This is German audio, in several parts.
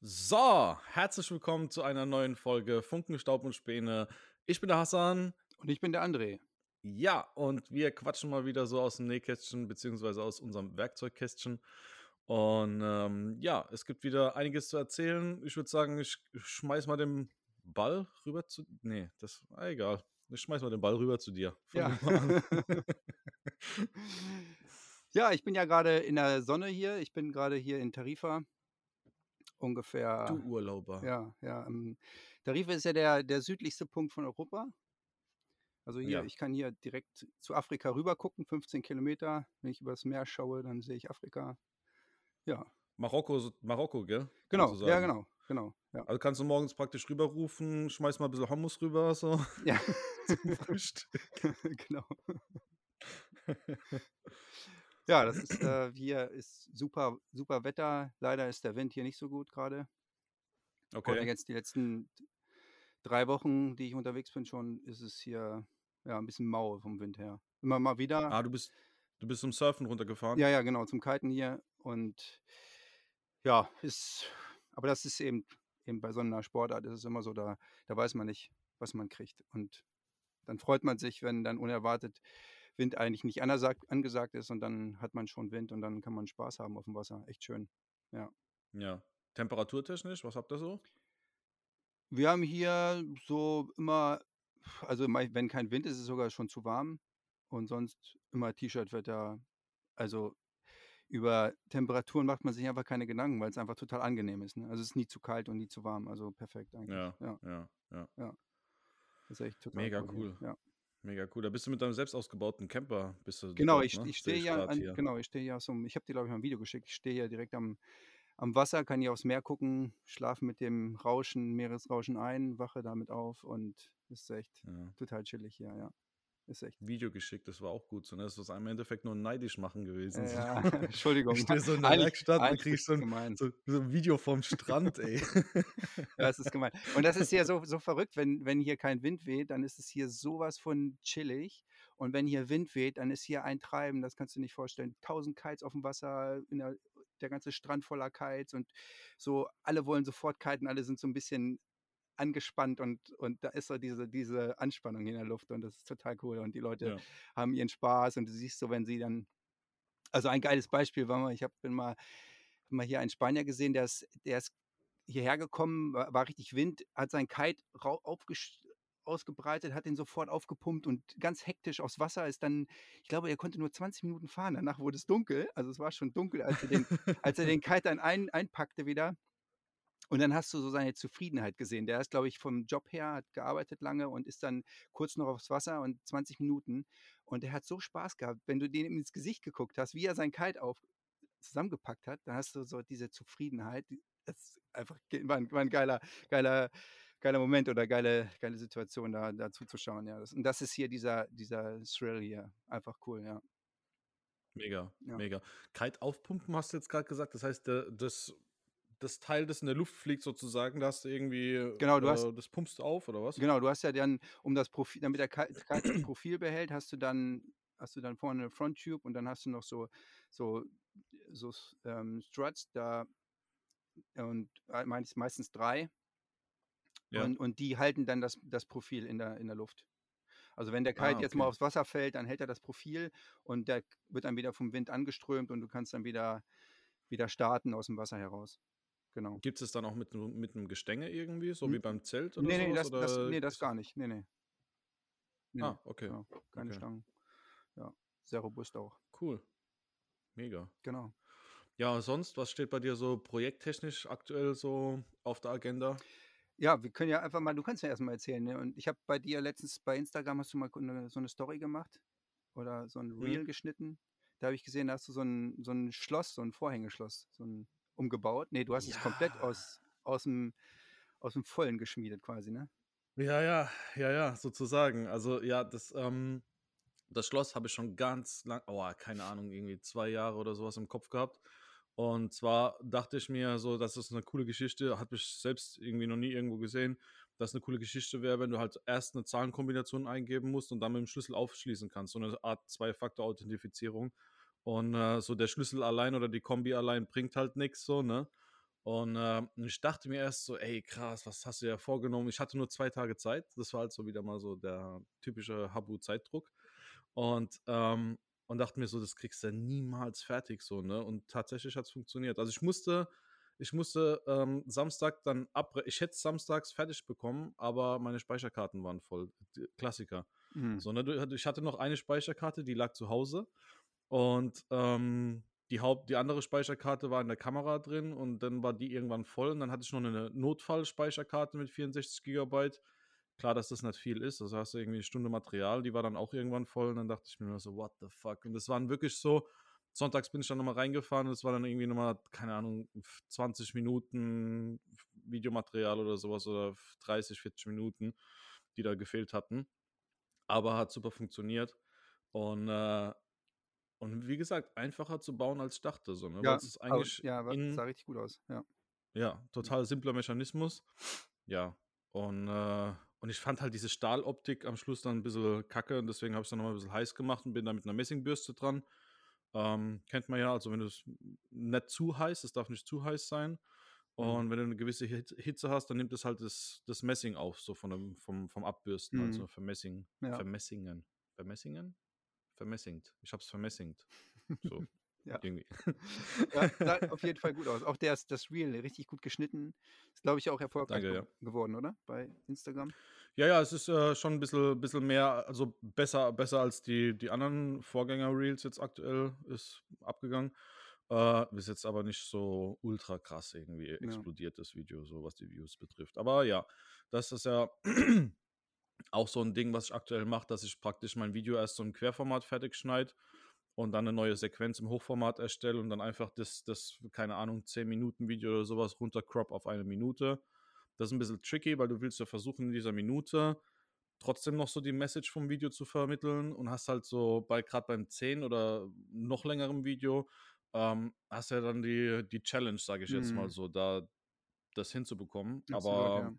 So, herzlich willkommen zu einer neuen Folge Funken, Staub und Späne. Ich bin der Hassan. Und ich bin der André. Ja, und wir quatschen mal wieder so aus dem Nähkästchen, beziehungsweise aus unserem Werkzeugkästchen. Und ähm, ja, es gibt wieder einiges zu erzählen. Ich würde sagen, ich schmeiß mal den Ball rüber zu. Nee, das war egal. Ich schmeiß mal den Ball rüber zu dir. Ja. ja, ich bin ja gerade in der Sonne hier. Ich bin gerade hier in Tarifa. Ungefähr. Du Urlauber. Ja, ja. ähm, Tarifa ist ja der, der südlichste Punkt von Europa. Also hier, Ja. ich kann hier direkt zu Afrika rüber gucken, 15 Kilometer. Wenn ich übers Meer schaue, dann sehe ich Afrika. Ja, Marokko, Marokko, gell? genau, ja, genau, genau. Ja. Also kannst du morgens praktisch rüberrufen, schmeiß mal ein bisschen Hummus rüber, so Ja. zum Frühstück. genau. Ja, das ist äh, hier ist super, super Wetter. Leider ist der Wind hier nicht so gut gerade. Okay. jetzt die letzten drei Wochen, die ich unterwegs bin, schon ist es hier ja ein bisschen mau vom Wind her. Immer mal wieder. Ah, du bist, du bist zum Surfen runtergefahren? Ja, ja, genau, zum Kiten hier. Und ja, ist, aber das ist eben, eben bei so einer Sportart ist es immer so, da, da weiß man nicht, was man kriegt. Und dann freut man sich, wenn dann unerwartet Wind eigentlich nicht angesagt, ist und dann hat man schon Wind und dann kann man Spaß haben auf dem Wasser. Echt schön. Ja. Temperaturtechnisch, was habt ihr so? Wir haben hier so immer, also wenn kein Wind ist, ist es sogar schon zu warm und sonst immer T-Shirt-Wetter. Also über Temperaturen macht man sich einfach keine Gedanken, weil es einfach total angenehm ist. Ne? Also es ist nie zu kalt und nie zu warm, also perfekt eigentlich. Ja, Ja, ja, ja. ist echt total Mega hier. cool. Ja. Mega cool. Da bist du mit deinem selbst ausgebauten Camper, bist du Genau, dort, ich, ne? ich stehe ja, an, hier. genau, ich stehe ja so, ich habe dir glaube ich mal ein Video geschickt. Ich stehe ja direkt am, am Wasser, kann hier aufs Meer gucken, schlafe mit dem Rauschen, Meeresrauschen ein, wache damit auf und ist echt Ja. total chillig hier, ja. Ist echt. Video geschickt, das war auch gut so. Ne? Das ist im Endeffekt nur neidisch machen gewesen. Äh, so. ja, Entschuldigung. Ich stehe so in der Eigentlich- Werkstatt und eigentlich krieg ist so so, so ein Video vom Strand, ey. Ja, es ist gemein. Und das ist ja so, so verrückt, wenn, wenn hier kein Wind weht, dann ist es hier sowas von chillig. Und wenn hier Wind weht, dann ist hier ein Treiben, das kannst du nicht vorstellen. Tausend Kites auf dem Wasser, in der, der ganze Strand voller Kites und so, alle wollen sofort kiten, alle sind so ein bisschen angespannt und, und da ist so diese, diese Anspannung in der Luft und das ist total cool. Und die Leute Ja. haben ihren Spaß und du siehst so, wenn sie dann, also ein geiles Beispiel war mal, ich habe bin mal, mal hier einen Spanier gesehen, der ist, der ist hierher gekommen, war, war richtig Wind, hat sein Kite aufgesch- ausgebreitet, hat den sofort aufgepumpt und ganz hektisch aufs Wasser ist dann, ich glaube, er konnte nur 20 Minuten fahren, danach wurde es dunkel, also es war schon dunkel, als er den, als er den Kite dann ein, einpackte wieder. Und dann hast du so seine Zufriedenheit gesehen. Der ist, glaube ich, vom Job her, hat gearbeitet lange und ist dann kurz noch aufs Wasser und 20 Minuten. Und er hat so Spaß gehabt, wenn du dem ins Gesicht geguckt hast, wie er sein Kite auf zusammengepackt hat, dann hast du so diese Zufriedenheit. Das ist einfach war ein, war ein geiler, geiler, geiler Moment oder geile, geile Situation, da, da zuzuschauen. Ja. Und das ist hier dieser, dieser Thrill hier. Einfach cool, ja. Mega, Ja. mega. Kite aufpumpen hast du jetzt gerade gesagt. Das heißt, der, das, das Teil, das in der Luft fliegt sozusagen, da hast du irgendwie, Genau, du hast- äh, das pumpst du auf oder was? Genau, du hast ja dann, um das Profil, damit der Kite Kite das Profil behält, hast du dann, hast du dann vorne eine Front Tube und dann hast du noch so, so, so ähm, Struts da und äh, meist- meistens drei. Ja. Und, und die halten dann das, das Profil in der, in der Luft. Also wenn der Ah, Kite jetzt mal okay. aufs Wasser fällt, dann hält er das Profil und der wird dann wieder vom Wind angeströmt und du kannst dann wieder, wieder starten aus dem Wasser heraus. Genau. Gibt es dann auch mit, einem- mit einem Gestänge irgendwie, so N- wie beim Zelt oder Nee, nee, sowas? das, das, oder nee, das gar nicht. Nee, nee. Nee, Ah, okay. genau. Keine okay. Stangen. Ja, sehr robust auch. Cool. Mega. Genau. Ja, sonst, was steht bei dir so projekttechnisch aktuell so auf der Agenda? Ja, wir können ja einfach mal, du kannst ja erstmal erzählen. Ne? Und ich habe bei dir letztens bei Instagram hast du mal eine, so eine Story gemacht oder so ein Mhm. Reel geschnitten. Da habe ich gesehen, da hast du so ein, so ein Schloss, so ein Vorhängeschloss, so ein umgebaut. Nee, du hast es komplett Ja. aus, aus, dem, aus dem Vollen geschmiedet quasi, ne? Ja, ja, ja, ja, sozusagen. Also ja, das, ähm, das Schloss habe ich schon ganz lang, oh, keine Ahnung, irgendwie zwei Jahre oder sowas im Kopf gehabt. Und zwar dachte ich mir so, dass es eine coole Geschichte, habe ich selbst irgendwie noch nie irgendwo gesehen, dass eine coole Geschichte wäre, wenn du halt erst eine Zahlenkombination eingeben musst und dann mit dem Schlüssel aufschließen kannst. So eine Art Zwei-Faktor-Authentifizierung. Und äh, so der Schlüssel allein oder die Kombi allein bringt halt nichts so, ne? Und äh, ich dachte mir erst so, ey, krass, was hast du dir vorgenommen? Ich hatte nur zwei Tage Zeit. Das war halt so wieder mal so der typische Habu-Zeitdruck. Und, ähm, und dachte mir so, das kriegst du niemals fertig so, ne? Und tatsächlich hat es funktioniert. Also ich musste, ich musste ähm, Samstag dann abbrechen. Ich hätte samstags fertig bekommen, aber meine Speicherkarten waren voll. Klassiker. Mhm. So, ne? Ich hatte noch eine Speicherkarte, die lag zu Hause. Und ähm, die Haupt, die andere Speicherkarte war in der Kamera drin und dann war die irgendwann voll und dann hatte ich noch eine Notfallspeicherkarte mit 64 Gigabyte. Klar, dass das nicht viel ist, also hast du irgendwie eine Stunde Material, die war dann auch irgendwann voll und dann dachte ich mir nur so, what the fuck? Und das waren wirklich so, sonntags bin ich dann nochmal reingefahren und es war dann irgendwie nochmal, keine Ahnung, 20 Minuten Videomaterial oder sowas oder 30, 40 Minuten, die da gefehlt hatten. Aber hat super funktioniert. Und äh, und wie gesagt, einfacher zu bauen als ich dachte, so, ne? Ja, es ist eigentlich ja, in, sah richtig gut aus, ja. ja, total simpler Mechanismus. Ja, und, äh, und ich fand halt diese Stahloptik am Schluss dann ein bisschen kacke und deswegen habe ich es dann nochmal ein bisschen heiß gemacht und bin da mit einer Messingbürste dran. Ähm, kennt man ja, also wenn du es nicht zu heiß, es darf nicht zu heiß sein. Mhm. Und mhm. wenn du eine gewisse Hitze hast, dann nimmt es halt das, das Messing auf, so von dem, vom, vom Abbürsten, also mhm. also Vermessing, ja. Vermessingen. Vermessingen? Vermessingt. Ich habe es vermessingt. So. ja. Irgendwie. ja, sah auf jeden Fall gut aus. Auch der ist das Reel richtig gut geschnitten. Ist, glaube ich, auch erfolgreich Danke, ja. geworden, oder? Bei Instagram. Ja, ja, es ist äh, schon ein bisschen, bisschen mehr, also besser, besser als die, die anderen Vorgänger-Reels jetzt aktuell ist abgegangen. Äh, ist jetzt aber nicht so ultra krass irgendwie explodiert, das Video, so was die Views betrifft. Aber ja, das ist ja auch so ein Ding, was ich aktuell mache, dass ich praktisch mein Video erst so im Querformat fertig schneide und dann eine neue Sequenz im Hochformat erstelle und dann einfach das, das keine Ahnung, 10 Minuten Video oder sowas runtercrop auf eine Minute. Das ist ein bisschen tricky, weil du willst ja versuchen, in dieser Minute trotzdem noch so die Message vom Video zu vermitteln und hast halt so bei gerade beim 10 oder noch längerem Video ähm, hast ja dann die, die Challenge, sage ich jetzt mal mhm. so, da das hinzubekommen. Absolut, Aber ja.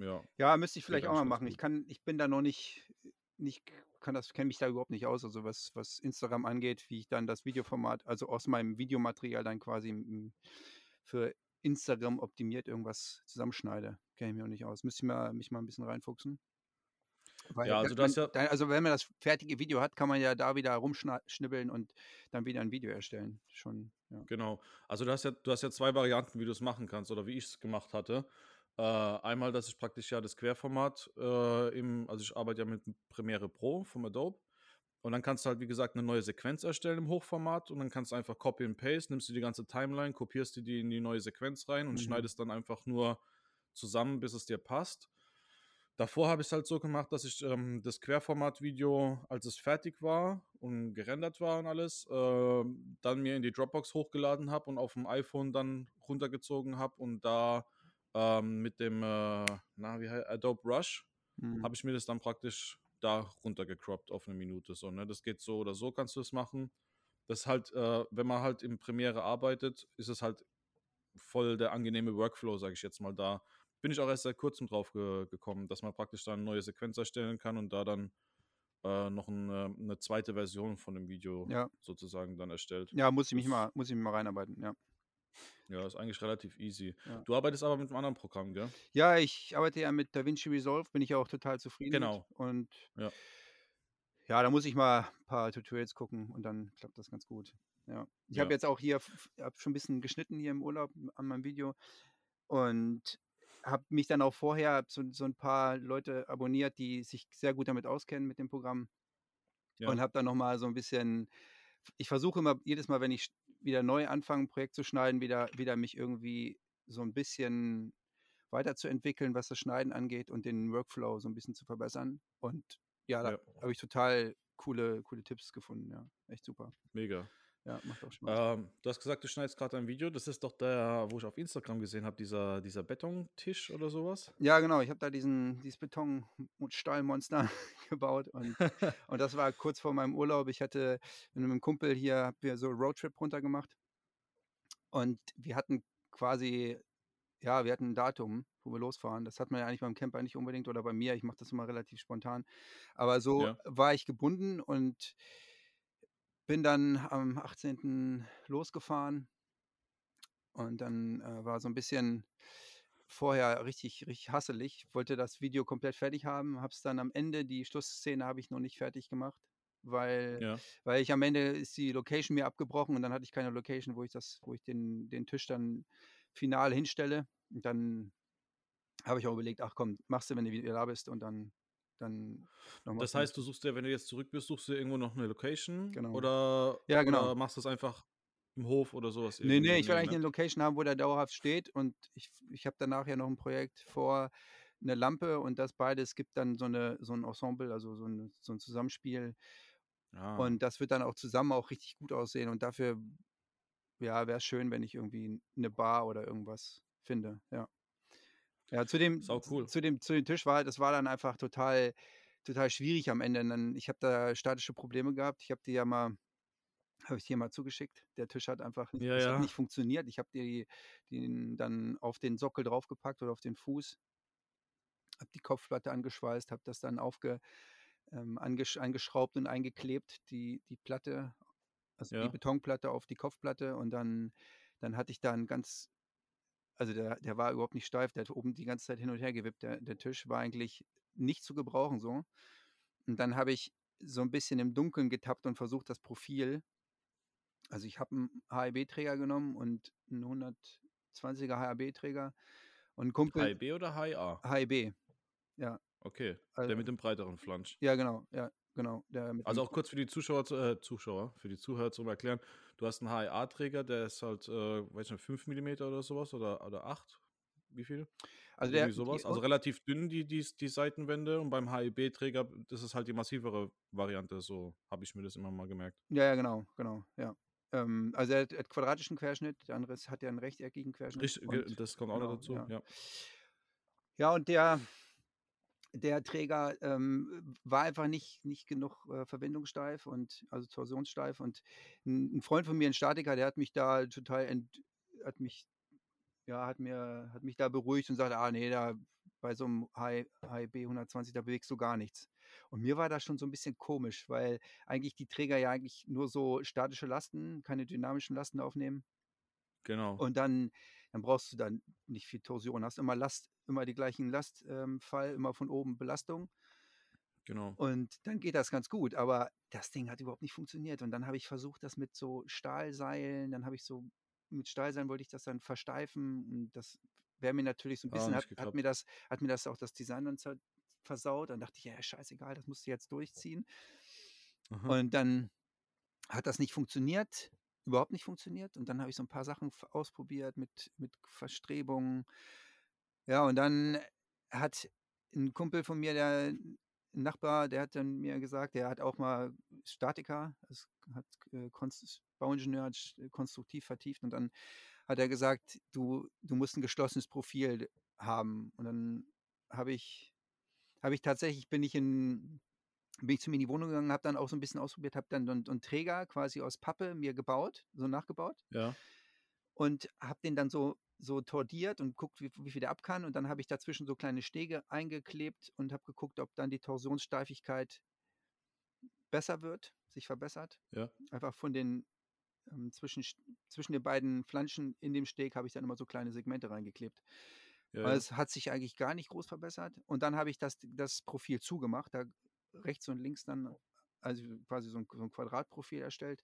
Ja. Ja, müsste ich vielleicht auch mal machen. Ich kann, ich bin da noch nicht, nicht, kann das, kenne mich da überhaupt nicht aus, also was, was Instagram angeht, wie ich dann das Videoformat, also aus meinem Videomaterial dann quasi für Instagram optimiert irgendwas zusammenschneide. Kenne ich mir auch nicht aus. Müsste ich mal, mich mal ein bisschen reinfuchsen. Weil ja, also das ja. Dann, also wenn man das fertige Video hat, kann man ja da wieder rumschnibbeln und dann wieder ein Video erstellen. Schon, ja. Genau. Also du hast ja, du hast ja zwei Varianten, wie du es machen kannst oder wie ich es gemacht hatte. Äh, einmal, dass ich praktisch ja das Querformat äh, im, also ich arbeite ja mit Premiere Pro vom Adobe. Und dann kannst du halt, wie gesagt, eine neue Sequenz erstellen im Hochformat und dann kannst du einfach Copy and Paste, nimmst du die ganze Timeline, kopierst die in die neue Sequenz rein und mhm. schneidest dann einfach nur zusammen, bis es dir passt. Davor habe ich es halt so gemacht, dass ich ähm, das Querformat-Video, als es fertig war und gerendert war und alles, äh, dann mir in die Dropbox hochgeladen habe und auf dem iPhone dann runtergezogen habe und da ähm, mit dem, äh, na, wie heißt Adobe Rush, mhm. habe ich mir das dann praktisch da runtergecroppt auf eine Minute. So, ne? Das geht so oder so, kannst du es machen. Das halt, äh, wenn man halt im Premiere arbeitet, ist es halt voll der angenehme Workflow, sage ich jetzt mal. Da bin ich auch erst seit kurzem drauf ge gekommen, dass man praktisch dann eine neue Sequenz erstellen kann und da dann äh, noch eine, eine, zweite Version von dem Video ja. sozusagen dann erstellt. Ja, muss ich mich mal, muss ich mich mal reinarbeiten, ja. Ja, ist eigentlich relativ easy. Ja. Du arbeitest aber mit einem anderen Programm, gell? Ja, ich arbeite ja mit DaVinci Resolve, bin ich auch total zufrieden genau. mit. Und ja. ja, da muss ich mal ein paar Tutorials gucken und dann klappt das ganz gut. Ja. Ich ja. habe jetzt auch hier hab schon ein bisschen geschnitten hier im Urlaub an meinem Video und habe mich dann auch vorher so, so ein paar Leute abonniert, die sich sehr gut damit auskennen mit dem Programm. Ja. Und habe dann nochmal so ein bisschen, ich versuche immer jedes Mal, wenn ich wieder neu anfangen, ein Projekt zu schneiden, wieder, wieder mich irgendwie so ein bisschen weiterzuentwickeln, was das Schneiden angeht und den Workflow so ein bisschen zu verbessern. Und ja, da ja. habe ich total coole, coole Tipps gefunden. Ja, echt super. Mega. Ja, macht auch Spaß. Ähm, du hast gesagt, du schneidest gerade ein Video. Das ist doch der, wo ich auf Instagram gesehen habe, dieser, dieser Betontisch oder sowas. Ja, genau. Ich habe da diesen, dieses Beton- und Stahlmonster gebaut. Und, und das war kurz vor meinem Urlaub. Ich hatte mit einem Kumpel hier, wir so Roadtrip runtergemacht. Und wir hatten quasi, ja, wir hatten ein Datum, wo wir losfahren. Das hat man ja eigentlich beim Camper nicht unbedingt oder bei mir. Ich mache das immer relativ spontan. Aber so ja. war ich gebunden und bin dann am 18. losgefahren Und dann, äh, war so 'n bisschen vorher richtig richtig hasselig. Wollte das Video komplett fertig haben, habe es dann am Ende die Schlussszene habe ich noch nicht fertig gemacht, weil Ja. weil ich am Ende ist die Location mir abgebrochen und dann hatte ich keine Location, wo ich das wo ich den den Tisch dann final hinstelle. Und dann habe ich auch überlegt: „Ach komm, machst du, wenn du wieder da bist“ und dann dann noch mal Das heißt, du suchst dir, wenn du jetzt zurück bist, suchst du irgendwo noch 'ne Location Genau. oder Ja, genau. oder machst du's einfach im Hof oder so was Ne, irgendwie ne, in ich will eigentlich 'ne Nähe? Location haben, wo der dauerhaft steht und ich ich habe danach ja noch 'n Projekt vor, 'ne Lampe und das beides gibt dann so 'ne so 'n Ensemble, also so 'n so 'n Zusammenspiel. Ah. Und das wird dann auch zusammen auch richtig gut aussehen und dafür, ja, wär's schön, wenn ich irgendwie 'ne Bar oder irgendwas finde, ja. Ja, zu dem Sau cool. zu dem zu dem Tisch war das war dann einfach total total schwierig am Ende und dann ich habe da statische Probleme gehabt. Ich habe die ja mal habe ich dir mal zugeschickt. Der Tisch hat einfach nicht Ja, das hat ja. nicht funktioniert. Ich habe die den dann auf den Sockel draufgepackt oder auf den Fuß habe die Kopfplatte angeschweißt, habe das dann aufge ähm, angesch angeschraubt und eingeklebt, die die Platte, also die Ja. Betonplatte auf die Kopfplatte und dann dann hatte ich da 'n ganz also der der war überhaupt nicht steif, der hat oben die ganze Zeit hin und her gewippt. Der der Tisch war eigentlich nicht zu gebrauchen so. Und dann habe ich so 'n bisschen im Dunkeln getappt und versucht, das Profil also ich habe 'n HIB-Träger genommen und 'n 120er HRB-Träger und 'n Kumpel HIB oder HIA? HIB, ja. Okay, der Also mit dem breiteren Flansch. Ja, genau, ja, genau, der mit Also auch kurz für die Zuschauer zu äh, Zuschauer, für die Zuhörer zum Erklären. Du hast 'n HIA-Träger, der ist halt, äh, weiß ich nicht, 5 Millimeter oder so was oder oder 8? Wie viel? Also der Irgendwie so die. Also relativ dünn die die die Seitenwände und beim HIB-Träger, das ist halt die massivere Variante, so habe ich mir das immer mal gemerkt. Ja, ja, genau, genau, ja. Ähm, also er hat hat quadratischen Querschnitt, der andere hat ja 'n rechteckigen Querschnitt Richt und das kommt auch noch genau, dazu, ja. ja. Ja, und der der Träger, ähm, war einfach nicht nicht genug, äh, verbindungssteif und also torsionssteif und 'n 'n Freund von mir, 'n Statiker, der hat mich da total ent hat mich ja, hat mir hat mich da beruhigt und sagt: „Ah ne, da bei so 'nem Hi HIB 120, da bewegst du gar nichts.“ Und mir war das schon so 'n bisschen komisch, weil eigentlich die Träger ja eigentlich nur so statische Lasten, keine dynamischen Lasten aufnehmen. Genau. Und dann dann brauchst du dann nicht viel Torsion, hast immer Last immer die gleichen Last ähm, immer von oben Belastung. Genau. Und dann geht das ganz gut, aber das Ding hat überhaupt nicht funktioniert. Und dann habe ich versucht, das mit so Stahlseilen dann habe ich so mit Stahlseilen wollte ich das dann versteifen und das wäre mir natürlich so 'n Hat auch bisschen hat nicht hat geklappt. mir das hat mir das auch das Design dann versaut. Dann dachte ich: „Ja, scheißegal, das musst du jetzt durchziehen.“ Aha. Und dann hat das nicht funktioniert, überhaupt nicht funktioniert. Und dann habe ich so 'n paar Sachen ausprobiert mit mit Verstrebungen. Ja, und dann hat 'n Kumpel von mir, der Nachbar, der hat dann mir gesagt der hat auch mal Statiker, ist hat, äh, Konst Bauingenieur, hat sch konstruktiv vertieft und dann hat er gesagt: „Du du musst 'n geschlossenes Profil haben.“ Und dann habe ich habe ich tatsächlich bin ich in bin ich zu mir in die Wohnung gegangen, habe dann auch so 'n bisschen ausprobiert, habe dann so 'n so 'n Träger quasi aus Pappe mir gebaut, so nachgebaut Ja. und habe den dann so so tordiert und geguckt, wie wie viel der ab kann. Und dann habe ich dazwischen so kleine Stege eingeklebt und habe geguckt, ob dann die Torsionssteifigkeit besser wird, sich verbessert. Ja. Einfach von den, ähm, zwischen sch zwischen den beiden Flanschen in dem Steg habe ich dann immer so kleine Segmente reingeklebt. Ja, Aber ja. es hat sich eigentlich gar nicht groß verbessert. Und dann habe ich das das Profil zugemacht, da rechts und links dann also quasi so 'n so 'n Quadratprofil erstellt.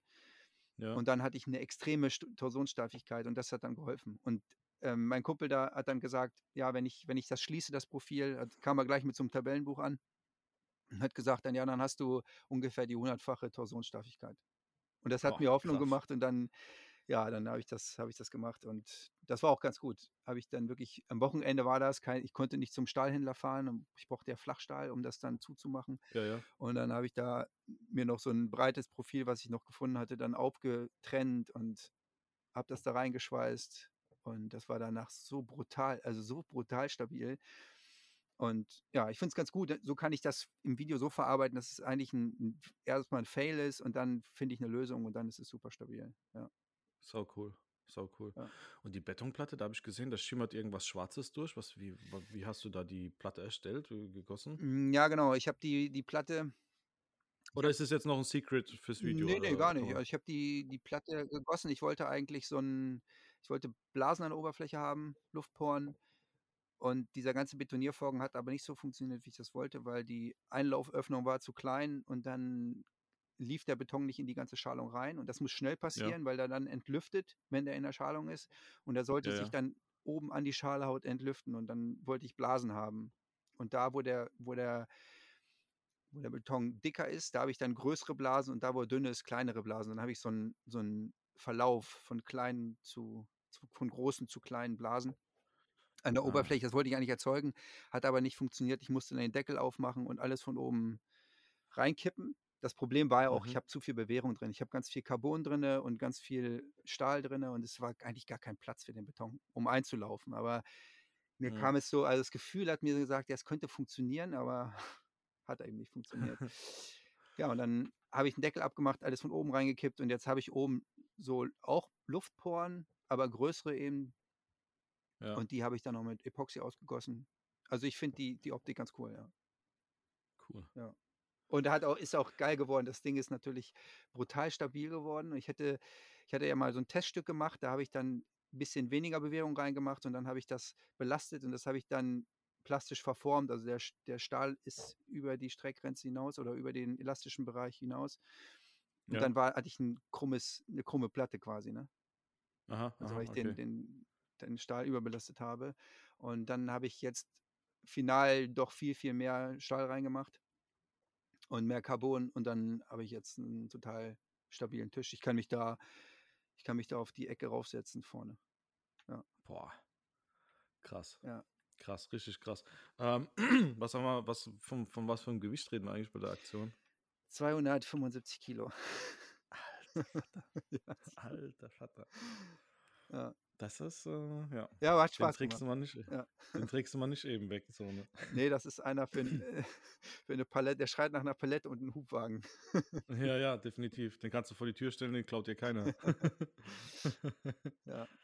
Ja. Und dann hatte ich 'ne extreme St Torsionssteifigkeit und das hat dann geholfen. Und, ähm, mein Kumpel da hat dann gesagt: „Ja, wenn ich wenn ich das schließe, das Profil“ hat kam er gleich mit so 'nem Tabellenbuch an und hat gesagt dann: „Ja, dann hast du ungefähr die hundertfache Torsionssteifigkeit.“ Und das hat Boah, mir Hoffnung krass. gemacht und dann ja, dann habe ich das habe ich das gemacht und das war auch ganz gut. Habe ich dann wirklich am Wochenende war das kei ich konnte nicht zum Stahlhändler fahren und ich brauchte ja Flachstahl, um das dann zuzumachen. Ja, ja. Und dann habe ich da mir noch so 'n breites Profil, was ich noch gefunden hatte, dann aufgetrennt und habe das da reingeschweißt. Und das war danach so brutal also so brutal stabil. Und ja, ich finde es ganz gut. So kann ich das im Video so verarbeiten, dass es eigentlich 'n 'n erst mal 'n Fail ist und dann finde ich 'ne Lösung und dann ist es super stabil, ja. Sau cool, sau cool. Ja. Und die Betonplatte, da habe ich gesehen, da schimmert irgendwas Schwarzes durch. Was wie wie hast du da die Platte erstellt, äh, gegossen? Hm, ja, genau. Ich habe die die Platte Oder ist das jetzt noch 'n Secret fürs Video Ne, ne, oder gar nicht. Also ich habe die die Platte gegossen. Ich wollte eigentlich so 'n Ich wollte Blasen an der Oberfläche haben, Luftporen. Und dieser ganze Betoniervorgang hat aber nicht so funktioniert, wie ich das wollte, weil die Einlauföffnung war zu klein und dann lief der Beton nicht in die ganze Schalung rein. Und das muss schnell passieren, ja. weil er dann entlüftet, wenn der in der Schalung ist. Und er sollte ja, sich dann oben an die Schalehaut entlüften. Und dann wollte ich Blasen haben. Und da, wo der, wo der, wo der Beton dicker ist, da habe ich dann größere Blasen und da, wo er dünne ist, kleinere Blasen. Dann habe ich so einen so Verlauf von kleinen zu, von großen zu kleinen Blasen an der ah. Oberfläche. Das wollte ich eigentlich erzeugen, hat aber nicht funktioniert. Ich musste dann den Deckel aufmachen und alles von oben reinkippen. Das Problem war ja auch, mhm. ich habe zu viel Bewährung drin. Ich habe ganz viel Carbon drin und ganz viel Stahl drin und es war eigentlich gar kein Platz für den Beton, um einzulaufen. Aber mir mhm. kam es so, also das Gefühl hat mir gesagt, ja, es könnte funktionieren, aber hat eben nicht funktioniert. ja, und dann habe ich den Deckel abgemacht, alles von oben reingekippt und jetzt habe ich oben so auch Luftporen, aber größere eben, ja. Und die habe ich dann noch mit Epoxy ausgegossen. Also ich finde die, die Optik ganz cool, ja. Cool. Ja. Und hat auch, ist auch geil geworden. Das Ding ist natürlich brutal stabil geworden. Ich hätte, ich hatte ja mal so ein Teststück gemacht, da habe ich dann ein bisschen weniger Bewegung reingemacht und dann habe ich das belastet und das habe ich dann plastisch verformt. Also der, der Stahl ist über die Streckgrenze hinaus oder über den elastischen Bereich hinaus. Und ja. dann war, hatte ich ein krummes, eine krumme Platte quasi, ne? Aha, also aha, ich okay. den, den, den Stahl überbelastet habe. Und dann habe ich jetzt final doch viel, viel mehr Stahl reingemacht und mehr Carbon und dann habe ich jetzt einen total stabilen Tisch. Ich kann mich da, ich kann mich da auf die Ecke raufsetzen vorne. Ja. Boah. Krass. Ja. Krass, richtig krass. Ähm, was haben wir, was, von, von was für einem Gewicht reden wir eigentlich bei der Aktion? 275 Kilo. Alter. Alter Vater. Ja. Das ist, äh, ja. Ja, hat Spaß den trägst gemacht. Du mal nicht, ja. Den trägst du mal nicht eben weg. So, ne? Nee, das ist einer für, ein, äh, für eine Palette, der schreit nach einer Palette und einem Hubwagen. ja, ja, definitiv. Den kannst du vor die Tür stellen, den klaut dir keiner. ja.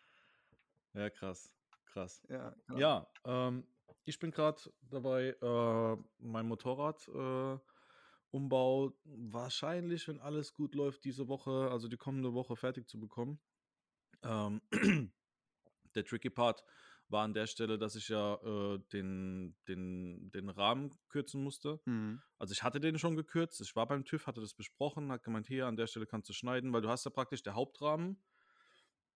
Ja, krass. Krass. Ja, ja ähm, ich bin gerade dabei, äh, mein Motorrad äh, Umbau wahrscheinlich, wenn alles gut läuft, diese Woche, also die kommende Woche fertig zu bekommen. Ähm, der tricky Part war an der Stelle, dass ich ja äh, den, den, den Rahmen kürzen musste. Mhm. Also ich hatte den schon gekürzt, ich war beim TÜV, hatte das besprochen, hat gemeint, hier an der Stelle kannst du schneiden, weil du hast ja praktisch der Hauptrahmen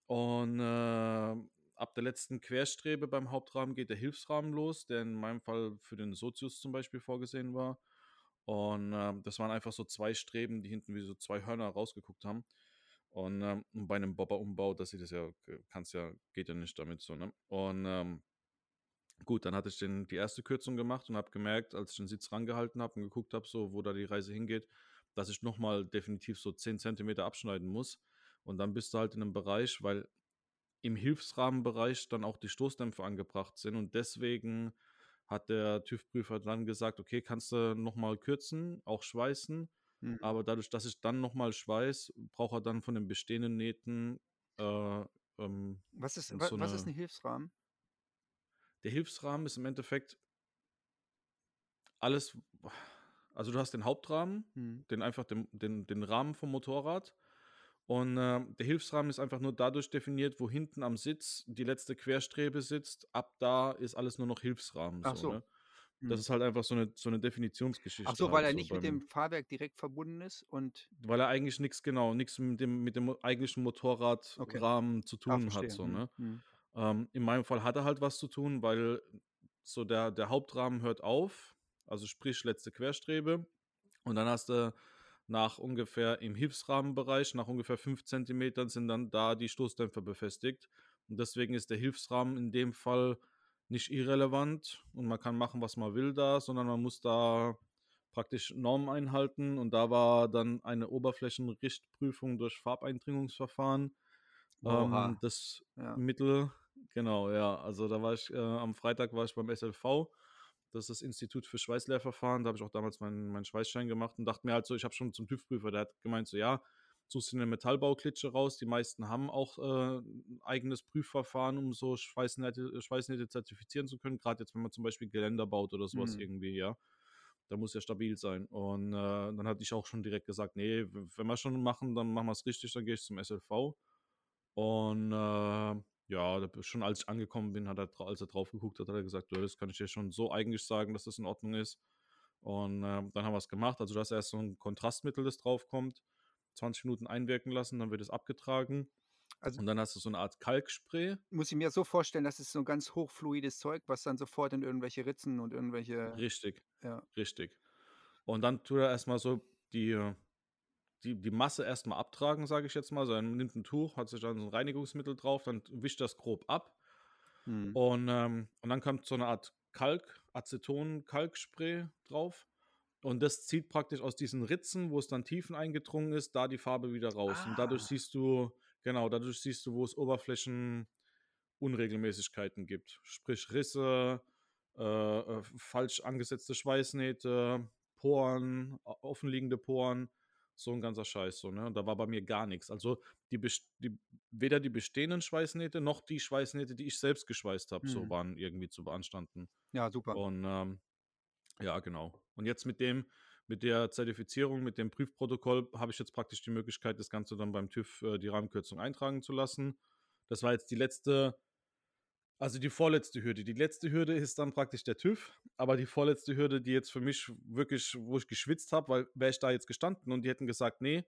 und äh, ab der letzten Querstrebe beim Hauptrahmen geht der Hilfsrahmen los, der in meinem Fall für den Sozius zum Beispiel vorgesehen war. Und äh, das waren einfach so zwei Streben, die hinten wie so zwei Hörner rausgeguckt haben. Und ähm, bei einem Bobber-Umbau, das ja, kannst ja, geht ja nicht damit so, ne? Und ähm, gut, dann hatte ich den, die erste Kürzung gemacht und habe gemerkt, als ich den Sitz rangehalten habe und geguckt habe, so, wo da die Reise hingeht, dass ich nochmal definitiv so 10 cm abschneiden muss. Und dann bist du halt in einem Bereich, weil im Hilfsrahmenbereich dann auch die Stoßdämpfer angebracht sind und deswegen hat der TÜV-Prüfer dann gesagt, okay, kannst du nochmal kürzen, auch schweißen Mhm. Aber dadurch, dass ich dann nochmal schweiß, braucht er dann von den bestehenden Nähten. Äh, ähm, was, ist, so was ist ein Hilfsrahmen? Der Hilfsrahmen ist im Endeffekt alles. Also, du hast den Hauptrahmen, mhm. den einfach den, den, den Rahmen vom Motorrad. Und äh, der Hilfsrahmen ist einfach nur dadurch definiert, wo hinten am Sitz die letzte Querstrebe sitzt. Ab da ist alles nur noch Hilfsrahmen. Ach so. so ne? Das mhm. ist halt einfach so eine, so eine Definitionsgeschichte. Ach so, weil halt er so nicht mit dem Fahrwerk direkt verbunden ist und. Weil er eigentlich nichts, genau, nichts mit dem, mit dem eigentlichen Motorradrahmen okay. zu tun ah, hat. So, ne? Mhm. Ähm, in meinem Fall hat er halt was zu tun, weil so der, der Hauptrahmen hört auf, also sprich letzte Querstrebe. Und dann hast du nach ungefähr im Hilfsrahmenbereich, nach ungefähr 5 cm sind dann da die Stoßdämpfer befestigt. Und deswegen ist der Hilfsrahmen in dem Fall nicht irrelevant und man kann machen, was man will da, sondern man muss da praktisch Normen einhalten. Und da war dann eine Oberflächenrichtprüfung durch Farbeindringungsverfahren ähm, das ja. Mittel, genau, ja, also da war ich, äh, am Freitag war ich beim SLV, das ist das Institut für Schweißlehrverfahren, da habe ich auch damals meinen, meinen Schweißschein gemacht und dachte mir halt so, ich habe schon zum TÜV-Prüfer, der hat gemeint so, ja, suchst du eine Metallbauklitsche raus. Die meisten haben auch äh, ein eigenes Prüfverfahren, um so Schweißnähte, Schweißnähte zertifizieren zu können. Gerade jetzt, wenn man zum Beispiel Geländer baut oder sowas mhm. irgendwie, ja. Da muss ja stabil sein. Und äh, dann hatte ich auch schon direkt gesagt, nee, wenn wir schon machen, dann machen wir es richtig, dann gehe ich zum SLV. Und äh, ja, schon als ich angekommen bin, hat er, als er drauf geguckt hat, hat er gesagt, das kann ich dir schon so eigentlich sagen, dass das in Ordnung ist. Und ähm, dann haben wir es gemacht. Also, du hast erst so ein Kontrastmittel, das draufkommt, 20 Minuten einwirken lassen, dann wird es abgetragen. Also Und dann hast du so eine Art Kalkspray. muss ich mir so vorstellen, das ist so ein ganz hochfluides Zeug, was dann sofort in irgendwelche Ritzen und irgendwelche Richtig, ja. richtig. Und dann tut er erstmal so die, die, die Masse erstmal abtragen, sage ich jetzt mal. Also er nimmt ein Tuch, hat sich dann so ein Reinigungsmittel drauf, dann wischt das grob ab. Mhm. Und, ähm, und dann kommt so eine Art Kalk, Aceton-Kalkspray drauf. Und das zieht praktisch aus diesen Ritzen, wo es dann tiefen eingedrungen ist, da die Farbe wieder raus. Und dadurch Ah. siehst du, genau, dadurch siehst du, wo es Oberflächenunregelmäßigkeiten gibt. Sprich Risse, äh, äh, falsch angesetzte Schweißnähte, Poren, offenliegende Poren, so ein ganzer Scheiß. So, ne? Und da war bei mir gar nichts. Also die, die, weder die bestehenden Schweißnähte noch die Schweißnähte, die ich selbst geschweißt habe, so Mhm. waren irgendwie zu beanstanden. Ja, super. Und ähm, ja, genau. Und jetzt mit dem, mit der Zertifizierung, mit dem Prüfprotokoll habe ich jetzt praktisch die Möglichkeit, das Ganze dann beim TÜV äh, die Rahmenkürzung eintragen zu lassen. Das war jetzt die letzte, also die vorletzte Hürde. Die letzte Hürde ist dann praktisch der TÜV, aber die vorletzte Hürde, die jetzt für mich wirklich, wo ich geschwitzt habe, weil wäre ich da jetzt gestanden und die hätten gesagt, nee,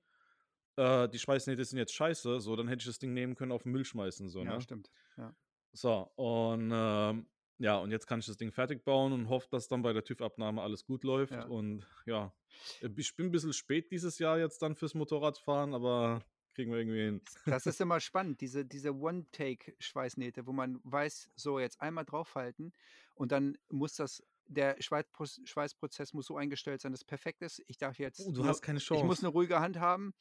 äh, die Schweißnähte sind jetzt scheiße, so, dann hätte ich das Ding nehmen können, auf den Müll schmeißen, so, Ja, ne? stimmt. Ja. So, und ähm, ja, und jetzt kann ich das Ding fertig bauen und hoffe, dass dann bei der TÜV-Abnahme alles gut läuft. Ja. Und ja, äh, ich bin ein bisschen spät dieses Jahr jetzt dann fürs Motorradfahren, aber kriegen wir irgendwie hin. Das ist immer spannend, diese, diese One-Take-Schweißnähte, wo man weiß, so jetzt einmal draufhalten und dann muss das, der Schweißpro- Schweißprozess muss so eingestellt sein, dass es perfekt ist. Ich darf jetzt, Oh, du nur- hast keine ich muss Chance. eine ruhige Hand haben,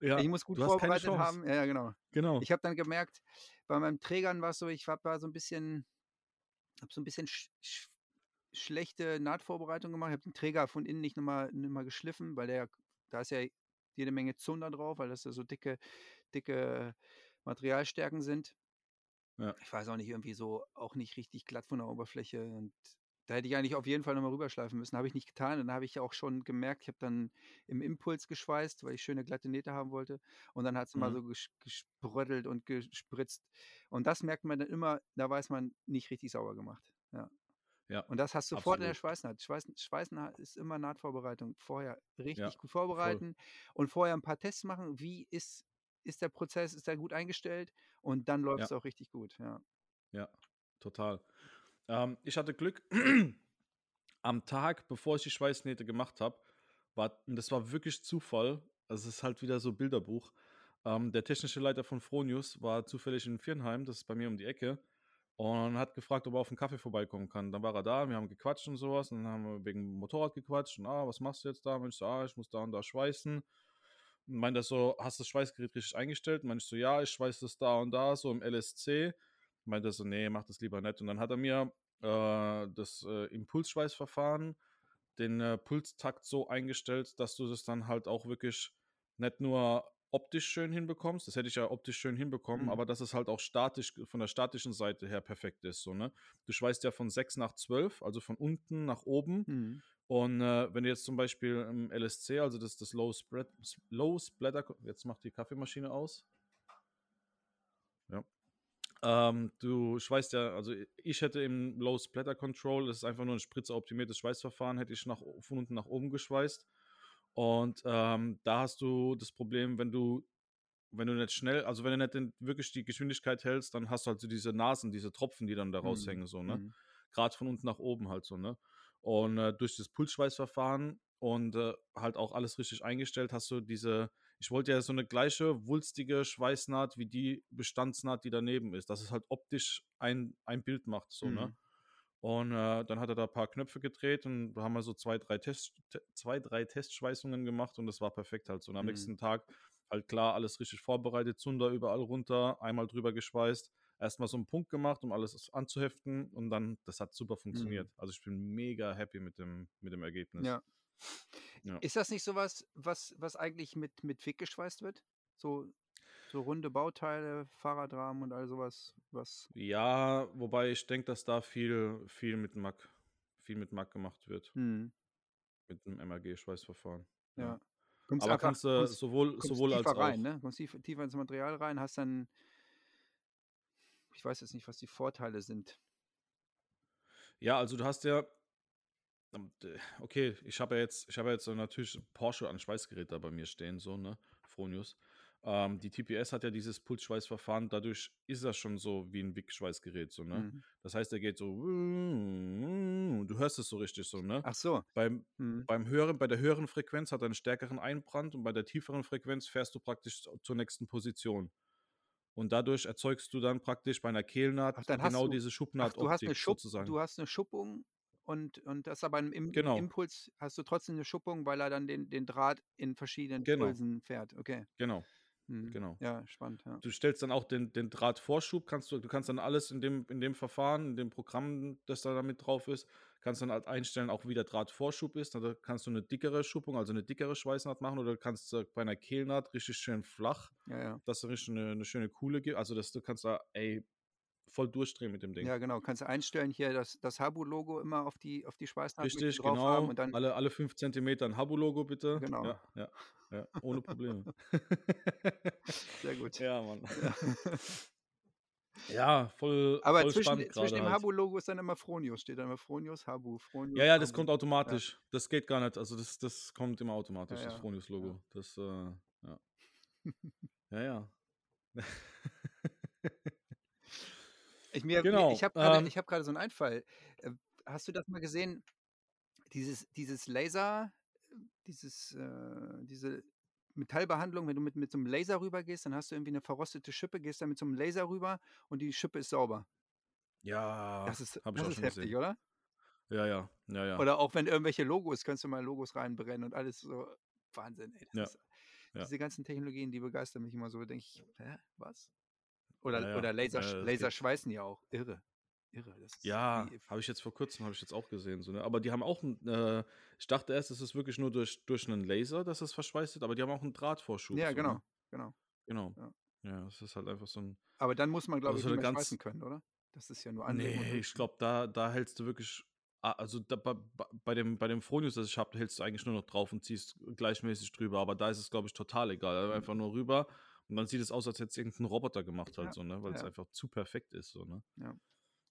ja, ich muss gut vorbereitet Chance. haben. Ja, genau. Genau. Ich habe dann gemerkt, bei meinem Trägern war es so, ich war so ein bisschen, habe so ein bisschen sch sch schlechte Nahtvorbereitung gemacht. Ich habe den Träger von innen nicht nochmal noch mal geschliffen, weil der, da ist ja jede Menge Zunder drauf, weil das ja so dicke, dicke Materialstärken sind. Ja. Ich weiß auch nicht, irgendwie so auch nicht richtig glatt von der Oberfläche und da hätte ich eigentlich auf jeden Fall nochmal rüberschleifen müssen. Habe ich nicht getan. Dann habe ich auch schon gemerkt, ich habe dann im Impuls geschweißt, weil ich schöne glatte Nähte haben wollte. Und dann hat es mal Mhm. so ges gespröttelt und gespritzt. Und das merkt man dann immer, da weiß man nicht richtig sauber gemacht. Ja. Ja, Und das hast du sofort in der. Schweißnaht. Schweißen, Schweißen ist immer Nahtvorbereitung. Vorher richtig Ja, gut voll. vorbereiten und vorher ein paar Tests machen. Wie ist, ist der Prozess, ist der gut eingestellt? Und dann läuft Ja. es auch richtig gut. Ja. Ja, total. Ähm, ich hatte Glück, am Tag, bevor ich die Schweißnähte gemacht habe, war, und das war wirklich Zufall, also es ist halt wieder so Bilderbuch, ähm, der technische Leiter von Fronius war zufällig in Viernheim, das ist bei mir um die Ecke, und hat gefragt, ob er auf einen Kaffee vorbeikommen kann. Dann war er da, wir haben gequatscht und sowas, und dann haben wir wegen Motorrad gequatscht, und ah, was machst du jetzt da? Und ich so, ah, ich muss da und da schweißen. Und meint er so, hast du das Schweißgerät richtig eingestellt? Und meinte ich so, ja, ich schweiße das da und da, so im LSC. Meinte so, nee, mach das lieber nicht. Und dann hat er mir äh, das äh, Impulsschweißverfahren, den äh, Pulstakt so eingestellt, dass du das dann halt auch wirklich nicht nur optisch schön hinbekommst, das hätte ich ja optisch schön hinbekommen, Mhm. aber dass es halt auch statisch, von der statischen Seite her perfekt ist. So, ne? Du schweißt ja von 6 nach 12, also von unten nach oben. Mhm. Und äh, wenn du jetzt zum Beispiel im LSC, also das, das Low, Spread, Low Splatter, jetzt macht die Kaffeemaschine aus. Ähm, du schweißt ja, also ich hätte im Low Splatter Control, das ist einfach nur ein spritzeroptimiertes Schweißverfahren, hätte ich nach, von unten nach oben geschweißt. Und ähm, da hast du das Problem, wenn du, wenn du nicht schnell, also wenn du nicht den, wirklich die Geschwindigkeit hältst, dann hast du halt so diese Nasen, diese Tropfen, die dann da Mhm. raushängen, so, ne? Mhm. Gerade von unten nach oben halt so, ne? Und äh, durch das Pulsschweißverfahren und äh, halt auch alles richtig eingestellt, hast du diese, ich wollte ja so eine gleiche wulstige Schweißnaht wie die Bestandsnaht, die daneben ist, dass es halt optisch ein, ein Bild macht, so, ne? Mhm. Und äh, dann hat er da ein paar Knöpfe gedreht und da haben wir so zwei, drei, Test, te- zwei, drei Testschweißungen gemacht und das war perfekt halt so. Und am Mhm. nächsten Tag halt klar, alles richtig vorbereitet, Zunder überall runter, einmal drüber geschweißt, erstmal so einen Punkt gemacht, um alles anzuheften und dann, das hat super funktioniert. Also ich bin mega happy mit dem, mit dem Ergebnis. Mhm. Ja. Ja. Ist das nicht sowas, was, was eigentlich mit, mit Wick geschweißt wird? So, so runde Bauteile, Fahrradrahmen und all sowas, was. Ja, wobei ich denke, dass da viel, viel mit Mack, viel mit Mack gemacht wird, Hm, mit dem MRG-Schweißverfahren. ja. Kommst Aber einfach- kannst du kommst- sowohl, kommst sowohl als tiefer auch. rein, ne? Kommst tief, tiefer ins Material rein, hast dann ich weiß jetzt nicht, was die Vorteile sind. Ja, also du hast ja okay, ich habe ja jetzt ich habe ja jetzt natürlich Porsche an Schweißgerät da bei mir stehen, so, ne, Fronius. Ähm, die TPS hat ja dieses Pulsschweißverfahren, dadurch ist das schon so wie 'n Wick-Schweißgerät so, ne? Mhm. Das heißt, der geht so du hörst es so richtig so, ne? Ach so. Beim Mhm. beim höheren bei der höheren Frequenz hat er 'n stärkeren Einbrand und bei der tieferen Frequenz fährst du praktisch zur nächsten Position. Und dadurch erzeugst du dann praktisch bei 'ner Kehlnaht Ach, genau du diese ach, du hast 'ne Schubnahtoptik Schupp sozusagen. du hast 'ne Schuppung und und das aber im Genau. Impuls hast du trotzdem 'ne Schuppung, weil er dann den den Draht in verschiedenen Genau. Fährt. Okay. Genau. Mhm. Genau. Ja, spannend, ja. Du stellst dann auch den den Drahtvorschub kannst du du kannst dann alles in dem in dem Verfahren, in dem Programm, das da dann mit drauf ist kannst dann halt einstellen, auch wie der Drahtvorschub ist. Da kannst du 'ne dickere Schuppung, also 'ne dickere Schweißnaht machen oder du kannst äh, bei 'ner Kehlnaht richtig schön flach, Ja, ja. dass du richtig 'ne 'ne schöne Kuhle gi also, dass du kannst da, ey, voll durchdrehen mit dem Ding. Ja, genau. Kannst du einstellen, hier das das Habu-Logo immer auf die auf die Schweißnaht Richtig, drauf haben genau. und dann Alle alle 5 Zentimeter 'n Habu-Logo bitte. Genau. Ja, ja, ja, ohne Probleme. Sehr gut. Ja, Mann. Ja. Ja, voll Aber voll zwischen spannend zwischen dem halt. Habu-Logo ist dann immer Fronius steht dann immer Fronius, Habu, Fronius, Ja, ja, das Habu. kommt Ja. automatisch. Das geht gar nicht. Also, das das kommt immer Ja, automatisch, das ja. Ja. Fronius-Logo. Das, äh ja. Ja, ja. Ich mir Genau, ich habe grade ähm grade so 'n Einfall. Äh, hast du das mal gesehen? Dieses dieses Laser dieses äh, diese Metallbehandlung, wenn du mit mit so 'nem Laser rübergehst, dann hast du irgendwie 'ne verrostete Schippe, gehst dann mit so 'nem Laser rüber und die Schippe ist sauber. Ja, Das ist das auch ist schon heftig, gesehen. oder? Ja, ja. Ja, ja. Oder auch wenn irgendwelche Logos kannst du mal Logos reinbrennen und alles so Wahnsinn, ey. Ja. Ist Ja. diese ganzen Technologien, die begeistern mich immer so. Denke ich: „Hä, was?“ Oder Ja, ja. oder Laser Ja, das Laser schweißen ja auch. Irre. Irre. Das ist Ja, habe ich jetzt vor Kurzem habe ich jetzt auch gesehen, so, ne? Aber die haben auch 'n äh, ich dachte erst, es ist wirklich nur durch durch 'nen Laser, dass es verschweißt wird, aber die haben auch 'n Drahtvorschub Ja, so, genau, ne? genau. Genau. Ja. Ja, es ist halt einfach so 'n Aber dann muss man, glaube also, ich, so nicht 'ne mehr schweißen können, oder? Das ist ja nur anlegen und Ne, ich glaube, da da hältst du wirklich also, da ba bei dem bei dem Fronius, das ich habe, hältst du eigentlich nur noch drauf und ziehst gleichmäßig drüber, aber da ist es, glaube ich, total egal. Mhm. einfach nur rüber und dann sieht es aus, als hätte es irgend 'n Roboter gemacht halt Ja, so, ne, weil's ja. einfach zu perfekt ist so, ne? Ja,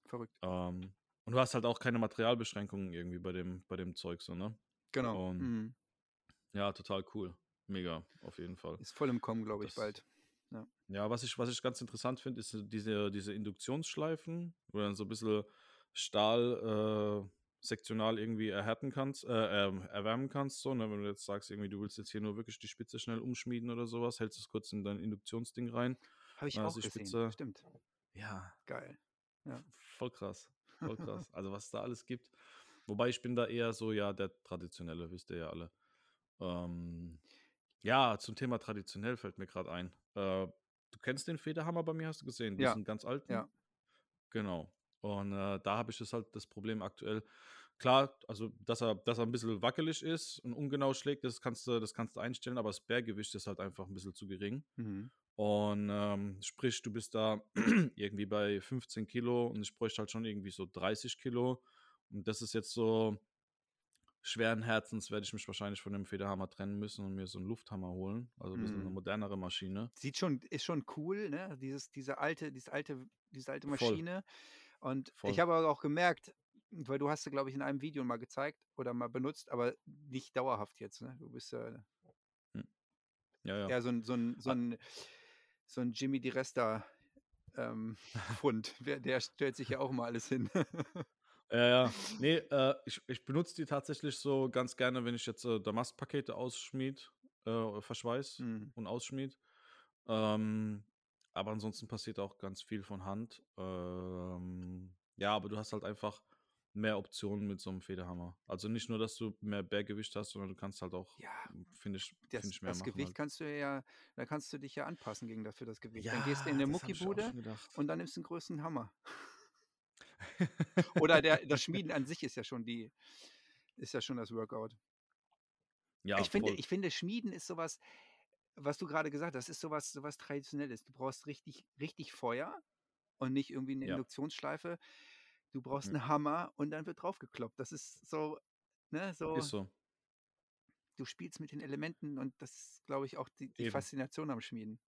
verrückt. Ähm, und du hast halt auch keine Materialbeschränkungen irgendwie bei dem bei dem Zeug so, ne? Genau. Und Mhm. ja, total cool. Mega, auf jeden Fall. Ist voll im Kommen, glaube ich, Das bald. Ja. Ja, was ich was ich ganz interessant finde, ist diese diese Induktionsschleifen, wo dann so 'n bisschen Stahl, äh, sektional irgendwie erhärten kannst äh, erwärmen kannst so, ne? Wenn du jetzt sagst, irgendwie, du willst jetzt hier nur wirklich die Spitze schnell umschmieden oder so was, hältst es kurz in dein Induktionsding rein. Habe ich auch gesehen. Spitze Stimmt. Ja. Geil. Ja. Voll krass, voll krass. Also, was es da alles gibt. Wobei ich bin da eher so, ja, der Traditionelle, wisst ihr ja alle. Ähm, ja, zum Thema traditionell fällt mir grad ein. Äh, du kennst den Federhammer bei mir, hast du gesehen, Ja. diesen ganz alten? Ja. Genau. Und, äh, da habe ich das halt das Problem aktuell klar, also, dass er dass er 'n bisschen wackelig ist und ungenau schlägt, das kannst du das kannst du einstellen, aber das Bärgewicht ist halt einfach 'n bisschen zu gering. Mhm. Und, ähm, sprich, du bist da irgendwie bei 15 Kilo und ich bräuchte halt schon irgendwie so 30 Kilo Und das ist jetzt so schweren Herzens werde ich mich wahrscheinlich von dem Federhammer trennen müssen und mir so 'n Lufthammer holen, also 'n bisschen 'ne Mhm. modernere Maschine. Sieht schon ist schon cool, ne? Dieses diese alte diese alte diese alte Voll. Und ich Voll. habe aber auch gemerkt weil du hast sie, glaube ich, in einem Video mal gezeigt oder mal benutzt, aber nicht dauerhaft jetzt, ne? Du bist ja Hm. Ja, ja. eher so 'n so so A 'n so 'n Jimmy DiResta, ähm, Fund. Der der stellt sich ja auch immer alles hin. Ja, ja. Ne, äh, ich ich benutze die tatsächlich so ganz gerne, wenn ich jetzt, äh, Damastpakete ausschmiede, äh, verschweiße Mhm. und ausschmiede. Ähm, aber ansonsten passiert auch ganz viel von Hand. Ähm, ja, aber du hast halt einfach mehr Optionen mit so 'nem Federhammer. Also, nicht nur, dass du mehr Bärgewicht hast, sondern du kannst halt auch, Ja, hm, finde ich das finde ich, mehr das machen Gewicht halt. kannst du ja da kannst du dich ja anpassen gegen dafür das Gewicht. Dann gehst du in Ja, 'ne das auch Muckibude und dann nimmst du 'n größeren Hammer. Oder der das Schmieden an sich ist ja schon die ist ja schon das Workout. Ja, Ich finde ich finde, Schmieden ist so was, du grade gesagt hast, ist so was so was Traditionelles. Du brauchst richtig richtig Feuer und nicht irgendwie 'ne Ja. Induktionsschleife. Du brauchst Mhm. 'n Hammer und dann wird draufgekloppt. Das ist so ne, so Ist so. du spielst mit den Elementen und das ist, glaube ich, auch die die. Faszination am Schmieden.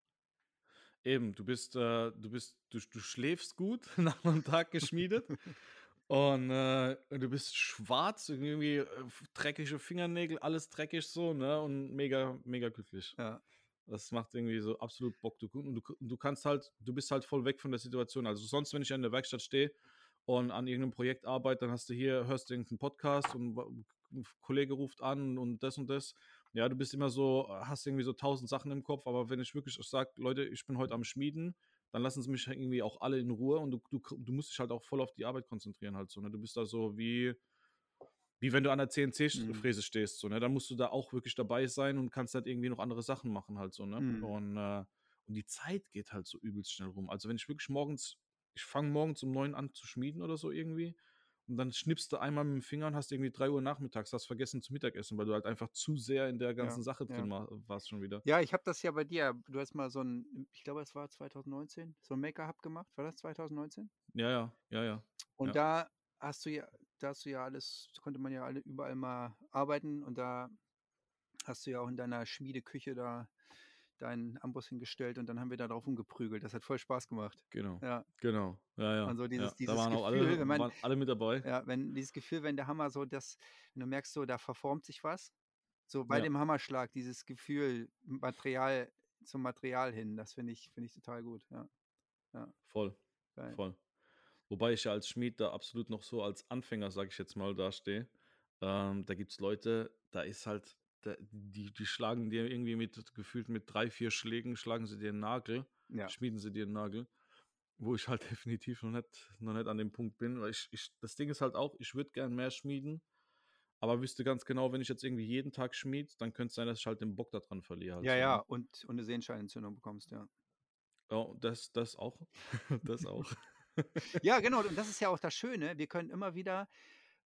Eben, du bist, äh, du bist, du, du schläfst gut nach einem Tag geschmiedet und äh, du bist schwarz, irgendwie äh, dreckige Fingernägel, alles dreckig so, ne? Und mega, mega glücklich. Ja. Das macht irgendwie so absolut Bock. Du, und du, du kannst halt, du bist halt voll weg von der Situation. Also sonst, wenn ich in der Werkstatt stehe und an irgendeinem Projekt arbeite, dann hast du hier, hörst du irgendeinen Podcast und ein Kollege ruft an und das und das. Ja, du bist immer so, hast irgendwie so tausend Sachen im Kopf, aber wenn ich wirklich sage, Leute, ich bin heute am Schmieden, dann lassen sie mich irgendwie auch alle in Ruhe und du, du, du musst dich halt auch voll auf die Arbeit konzentrieren halt so. Ne? Du bist da so wie, wie wenn du an der CNC-Fräse mhm. stehst, so, ne? Dann musst du da auch wirklich dabei sein und kannst halt irgendwie noch andere Sachen machen, halt so, ne? Mhm. Und, äh, und die Zeit geht halt so übelst schnell rum. Also wenn ich wirklich morgens, ich fange morgens um neun an zu schmieden oder so irgendwie, und dann schnippst du einmal mit dem Finger und hast irgendwie drei Uhr nachmittags, hast vergessen zu Mittagessen, weil du halt einfach zu sehr in der ganzen ja, Sache drin ja. warst schon wieder. Ja, ich habe das ja bei dir, du hast mal so ein, ich glaube, es war 2019, so ein Make-up gemacht, war das 2019? Ja, ja, ja, ja. Und ja. da hast du ja, da hast du ja alles, konnte man ja alle überall mal arbeiten und da hast du ja auch in deiner Schmiedeküche da deinen Amboss hingestellt und dann haben wir da drauf umgeprügelt. Das hat voll Spaß gemacht. Genau. Ja. Genau. Ja, ja. Und so dieses, ja. dieses da waren Gefühl, auch alle, wenn man, waren alle mit dabei. Ja, wenn dieses Gefühl, wenn der Hammer so das, wenn du merkst, so da verformt sich was, so bei Ja. dem Hammerschlag, dieses Gefühl, Material zum Material hin, das finde ich, finde ich total gut. Ja. Voll, Geil. voll. Wobei ich ja als Schmied da absolut noch so als Anfänger, sage ich jetzt mal, dastehe. Ähm, da gibt es Leute, da ist halt, da, die, die schlagen dir irgendwie mit, gefühlt mit drei, vier Schlägen, schlagen sie dir einen Nagel, Ja. schmieden sie dir einen Nagel, wo ich halt definitiv noch nicht, noch nicht an dem Punkt bin. Weil ich, ich, das Ding ist halt auch, ich würde gern mehr schmieden, aber wüsste ganz genau, wenn ich jetzt irgendwie jeden Tag schmied, dann könnte es sein, dass ich halt den Bock daran verliere. Halt Ja, so, ja, ne? und, und eine Sehenscheinentzündung bekommst, ja. Ja, das, das auch. das auch. Ja, genau, und das ist ja auch das Schöne. Wir können immer wieder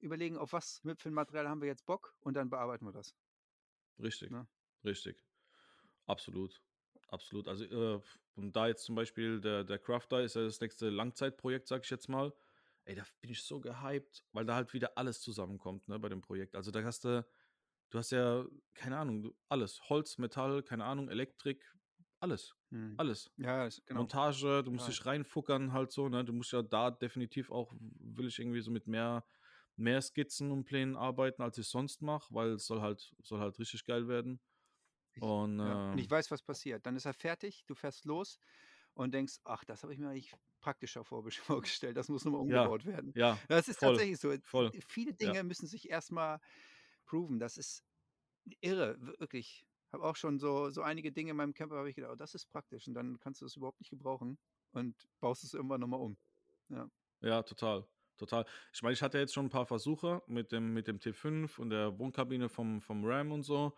überlegen, auf was mit für ein Material haben wir jetzt Bock und dann bearbeiten wir das. Richtig, Ne? richtig. Absolut. Absolut. Also, äh, und da jetzt zum Beispiel der, der Crafter ist ja das nächste Langzeitprojekt, sag ich jetzt mal. Ey, da bin ich so gehypt, weil da halt wieder alles zusammenkommt, ne, bei dem Projekt. Also da hast du, du hast ja, keine Ahnung, alles. Holz, Metall, keine Ahnung, Elektrik, alles. Hm. Alles. Ja, genau. Montage, du musst Total. dich reinfuckern halt so, ne? Du musst ja da definitiv auch, will ich irgendwie so mit mehr, mehr Skizzen und Plänen arbeiten, als ich sonst mache, weil es soll halt, soll halt richtig geil werden. Ich, Und ja. und ich ähm, weiß, was passiert. Dann ist er fertig, du fährst los und denkst, ach, das habe ich mir eigentlich praktischer vorgestellt. Das muss nochmal ja, umgebaut werden. ja, Das ist voll, tatsächlich so. voll, Viele ja, Dinge müssen sich erstmal proven. Das ist irre, wirklich. Habe auch schon so, so einige Dinge in meinem Camper, habe ich gedacht, oh, das ist praktisch. Und dann kannst du es überhaupt nicht gebrauchen und baust es irgendwann nochmal um. Ja. ja, total, total. Ich meine, ich hatte jetzt schon ein paar Versuche mit dem, mit dem T5 und der Wohnkabine vom, vom Ram und so,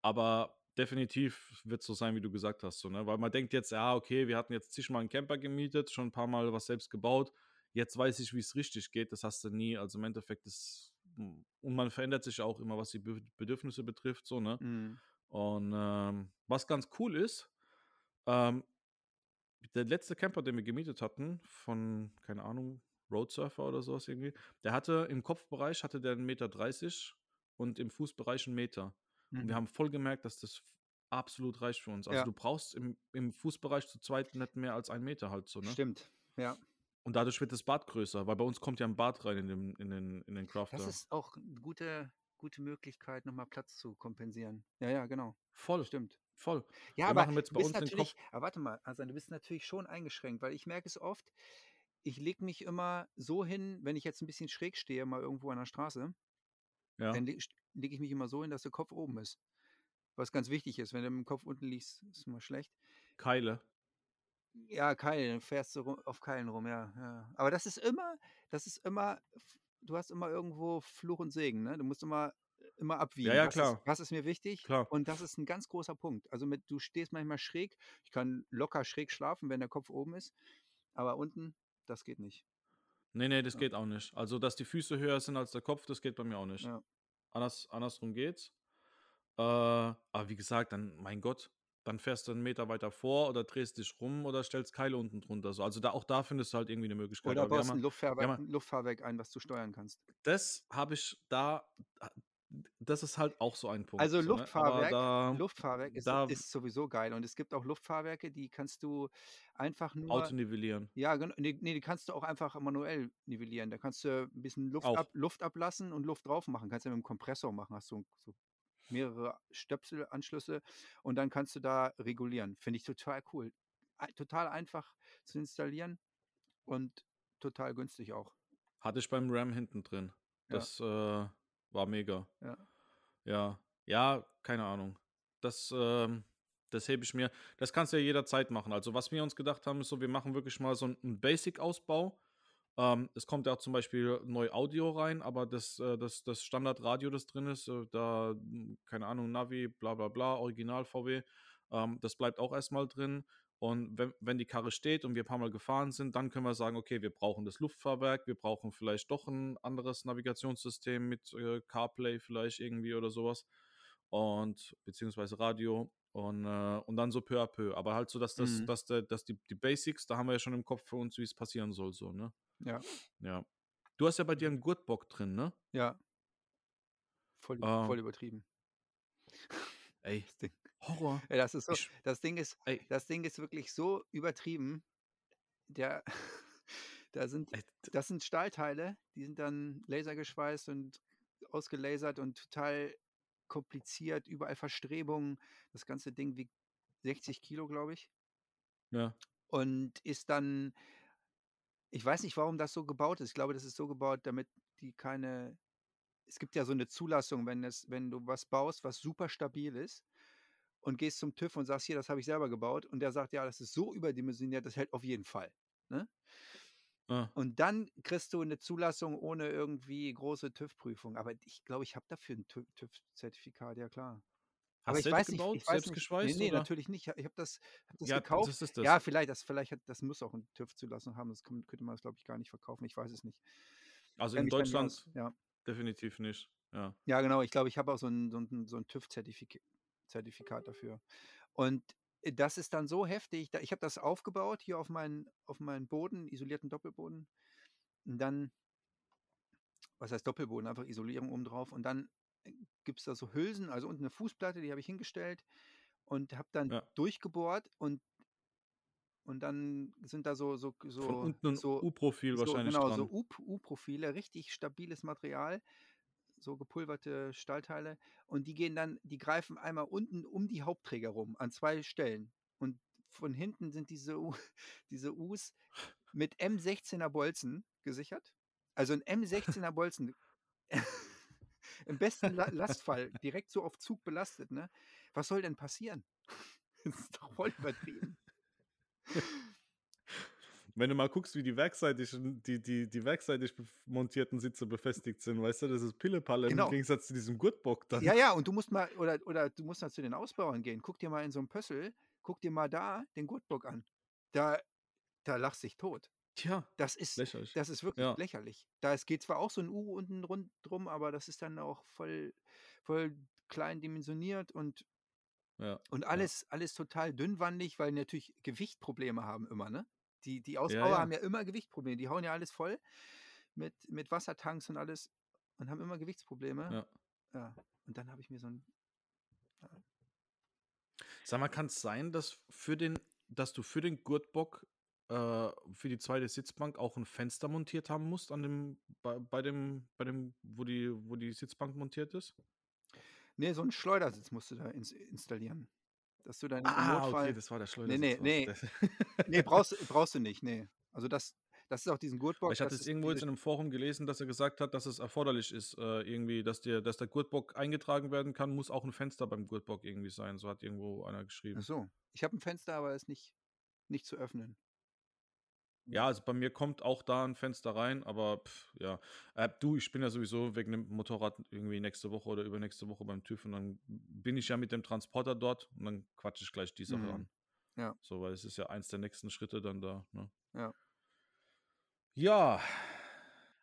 aber definitiv wird es so sein, wie du gesagt hast, so, ne? Weil man denkt jetzt, ja, okay, wir hatten jetzt zigmal einen Camper gemietet, schon ein paar Mal was selbst gebaut, jetzt weiß ich, wie es richtig geht, das hast du nie, also im Endeffekt ist, und man verändert sich auch immer, was die Be Bedürfnisse betrifft, so, ne? Mhm. Und ähm, was ganz cool ist, ähm, der letzte Camper, den wir gemietet hatten, von, keine Ahnung, Roadsurfer oder sowas irgendwie, der hatte im Kopfbereich hatte der 1,30 Meter und im Fußbereich einen Meter. Und wir Mhm. haben voll gemerkt, dass das absolut reicht für uns. Also Ja, du brauchst im, im Fußbereich zu zweit nicht mehr als einen Meter halt so, ne? stimmt. Ja. Und dadurch wird das Bad größer, weil bei uns kommt ja ein Bad rein in den, in den, in den Das Crafter. ist auch eine gute, gute Möglichkeit, nochmal Platz zu kompensieren. Ja, ja, genau. Voll, Stimmt. voll. Ja, Wir aber machen jetzt du bei bist uns den Kopf. natürlich, aber warte mal, also du bist natürlich schon eingeschränkt, weil ich merke es oft, ich lege mich immer so hin, wenn ich jetzt ein bisschen schräg stehe, mal irgendwo an der Straße, Ja, dann lege leg ich mich immer so hin, dass der Kopf oben ist. Was ganz wichtig ist, wenn du mit dem Kopf unten liegst, ist immer schlecht. Keile. Ja, Keil, dann fährst du rum, auf Keilen rum, ja, ja. Aber das ist immer, das ist immer, du hast immer irgendwo Fluch und Segen, ne? Du musst immer, immer Ja, abwiegen. ja, Was ist, klar, was ist mir wichtig? klar. Und das ist ein ganz großer Punkt. Also mit, du stehst manchmal schräg. Ich kann locker schräg schlafen, wenn der Kopf oben ist. Aber unten, das geht nicht. Nee, nee, das Ja, geht auch nicht. Also, dass die Füße höher sind als der Kopf, das geht bei mir auch nicht. ja. Anders, andersrum geht's. Äh, aber wie gesagt, dann, mein Gott, dann fährst du einen Meter weiter vor oder drehst dich rum oder stellst Keile unten drunter. So. Also da, auch da findest du halt irgendwie eine Möglichkeit. Oder baust ein Luftfahrwerk, ein Luftfahrwerk ein, was du steuern kannst. das habe ich da, das ist halt auch so ein Punkt, Also so, ne? Luftfahrwerk da Luftfahrwerk ist da ist sowieso geil und es gibt auch Luftfahrwerke, die kannst du einfach nur Autonivellieren. ja, gen ne, ne, die kannst du auch einfach manuell nivellieren. Da kannst du 'n bisschen Luft ab. Luft ablassen und Luft drauf machen. Kannst du ja mit'm Kompressor machen. Hast so so mehrere Stöpselanschlüsse und dann kannst du da regulieren. Finde ich total cool. Total einfach zu installieren und total günstig auch. Hatte ich beim Ram hinten drin. Ja. Das, äh, war mega. Ja. Ja. Ja, keine Ahnung. Das, ähm das hebe ich mir das kannst du ja jederzeit machen. Also, was wir uns gedacht haben, ist so, wir machen wirklich mal so 'n 'n Basic-Ausbau. Ähm, es kommt ja zum Beispiel neu Audio rein, aber das äh, das das Standardradio, das drin ist, äh, da hm, keine Ahnung, Navi, bla bla bla, Original VW, ähm, das bleibt auch erst mal drin. Und wenn wenn die Karre steht und wir paarmal gefahren sind, dann können wir sagen: „Okay, wir brauchen das Luftfahrwerk, wir brauchen vielleicht doch 'n anderes Navigationssystem mit, äh, CarPlay vielleicht irgendwie oder so was und beziehungsweise Radio und, äh und dann so peu à peu. Aber halt so, dass das Mhm. dass der dass die die Basics, da haben wir ja schon im Kopf für uns, wie's passieren soll so, ne? Ja. Ja. Du hast ja bei dir 'n Gurtbock drin, ne? Ja. Voll voll Ähm übertrieben. Ey, Das Ding. Horror. Ja, das ist so Ich das Ding ist ey. das Ding ist wirklich so übertrieben. Der da sind Ey, das sind Stahlteile, die sind dann lasergeschweißt und ausgelasert und total kompliziert, überall Verstrebungen. Das ganze Ding wiegt 60 Kilo, glaube ich. Ja. Und ist dann ich weiß nicht, warum das so gebaut ist. Ich glaube, das ist so gebaut, damit die keine es gibt ja so 'ne Zulassung, wenn es wenn du was baust, was super stabil ist und gehst zum TÜV und sagst: „Hier, das habe ich selber gebaut.“ Und der sagt: „Ja, das ist so überdimensioniert, das hält auf jeden Fall“, ne? Ah. Und dann kriegst du 'ne Zulassung ohne irgendwie große TÜV-Prüfung. Aber ich glaube, ich habe dafür 'n TÜ TÜV-Zertifikat, ja klar. Aber Hast ich selbst weiß nicht gebaut, ich weiß selbst nicht geschweißt, ne, oder? natürlich nicht. Ich habe das habe das Ja, gekauft. das ist Ja, das. vielleicht das vielleicht hat das muss auch 'n TÜV-Zulassung haben, sonst kann könnte man das, glaube ich, gar nicht verkaufen. Ich weiß es nicht. Also, Kenne in nicht. Deutschland Ja. definitiv nicht, ja. Ja, genau. Ich glaube, ich habe auch so 'n so 'n so 'n TÜV-Zertifik Zertifikat dafür. Und, äh, das ist dann so heftig, ich habe das aufgebaut hier auf meinen auf meinen Boden, isolierten Doppelboden. Und dann was heißt Doppelboden? Einfach Isolierung oben drauf. Und dann, äh, gibt's da so Hülsen, also unten 'ne Fußplatte, die habe ich hingestellt und habe dann Ja. durchgebohrt und und dann sind da so so Von so unten 'n so U-Profil so wahrscheinlich genau, so dran. U U-Profile, richtig stabiles Material, so gepulverte Stahlteile. Und die gehen dann die greifen einmal unten um die Hauptträger rum an 2 Stellen. Und von hinten sind diese U diese Us mit M16er Bolzen gesichert. Also 'n M16er Bolzen im besten La Lastfall direkt so auf Zug belastet, ne? Was soll denn passieren? Das ist doch voll übertrieben. Wenn du mal guckst, wie die werkseitigen die die die werkseitig montierten Sitze befestigt sind, weißt du, das ist Pille-Palle im Genau. Gegensatz zu diesem Gurtbock dann. Ja, ja, und du musst mal oder oder du musst mal zu den Ausbauern gehen. Guck dir mal in so 'm Pössl guck dir mal da den Gurtbock an. Da da lachst dich tot. Tja, Das ist lächerlich. das ist wirklich Ja. lächerlich. Da es geht zwar auch so 'n U unten rund drum, aber das ist dann auch voll voll klein dimensioniert und Ja, und ja. alles alles total dünnwandig, weil natürlich Gewichtprobleme haben immer, ne? Die die Ausbauer haben ja. immer Gewichtprobleme. Die hauen ja alles voll mit mit Wassertanks und alles und haben immer Gewichtsprobleme. Ja. Ja, und dann habe ich mir so 'n ja. Sag mal, kann's sein, dass für den dass du für den Gurtbock, für die 2. Sitzbank auch 'n Fenster montiert haben musst an dem bei bei dem bei dem wo die wo die Sitzbank montiert ist? Ne, so 'n Schleudersitz musst du da ins installieren, dass du dann Ah, okay, Notfall das war der ne, ne, Schleudersitz, ne. was das Ne, brauchst brauchst du nicht, ne. Also, das das ist auch diesen Gurtbock, ich hatte es irgendwo jetzt in 'nem Forum gelesen, dass er gesagt hat, dass es erforderlich ist, äh, irgendwie, dass der dass der Gurtbock eingetragen werden kann, muss auch 'n Fenster beim Gurtbock irgendwie sein. So hat irgendwo einer Ach geschrieben. so. Ich habe 'n Fenster, aber ist nicht nicht zu öffnen. Ja, also bei mir kommt auch da 'n Fenster rein, aber pf, ja. Äh, du, ich bin ja sowieso wegen dem Motorrad irgendwie nächste Woche oder übernächste Woche beim TÜV und dann bin ich ja mit dem Transporter dort und dann quatsche ich gleich die Sache Mhm. an. Ja. So, weil es ist ja eins der nächsten Schritte dann da, ne? Ja. Ja,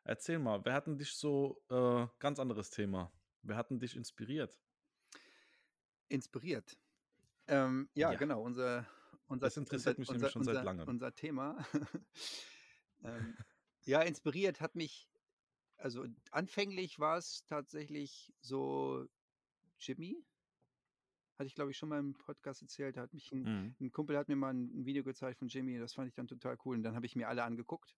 erzähl mal, wer hat 'n dich so äh, ganz anderes Thema. Wer hat 'n dich inspiriert? Inspiriert. Ähm, ja, Ja. genau, unser unser Das interessiert unser mich unser schon seit Langem. unser Thema. Ähm, ja, inspiriert hat mich also anfänglich war es tatsächlich so Jimmy. Hatte ich, glaube ich, schon mal im Podcast erzählt. Da hat mich 'n Mhm. 'n Kumpel hat mir mal 'n 'n Video gezeigt von Jimmy, das fand ich dann total cool und dann habe ich mir alle angeguckt.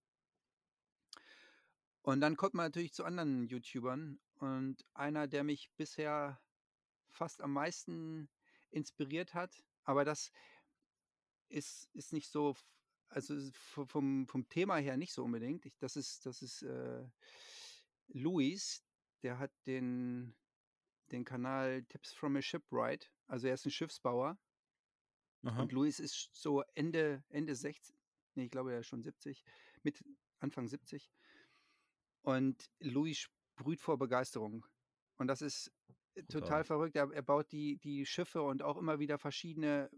Und dann kommt man natürlich zu anderen YouTubern und einer, der mich bisher fast am meisten inspiriert hat, aber das ist ist nicht so also vom vom Thema her nicht so unbedingt. Ich das ist das ist, äh, Luis, der hat den den Kanal „Tips from a Shipwright“. Also, er ist 'n Schiffsbauer. Aha. Und Luis ist so Ende Ende sechz ne, ich glaube, er ist schon 70, mit Anfang 70. Und Luis sprüht vor Begeisterung. Und das ist, äh, total Brutal. verrückt. Er er baut die die Schiffe und auch immer wieder verschiedene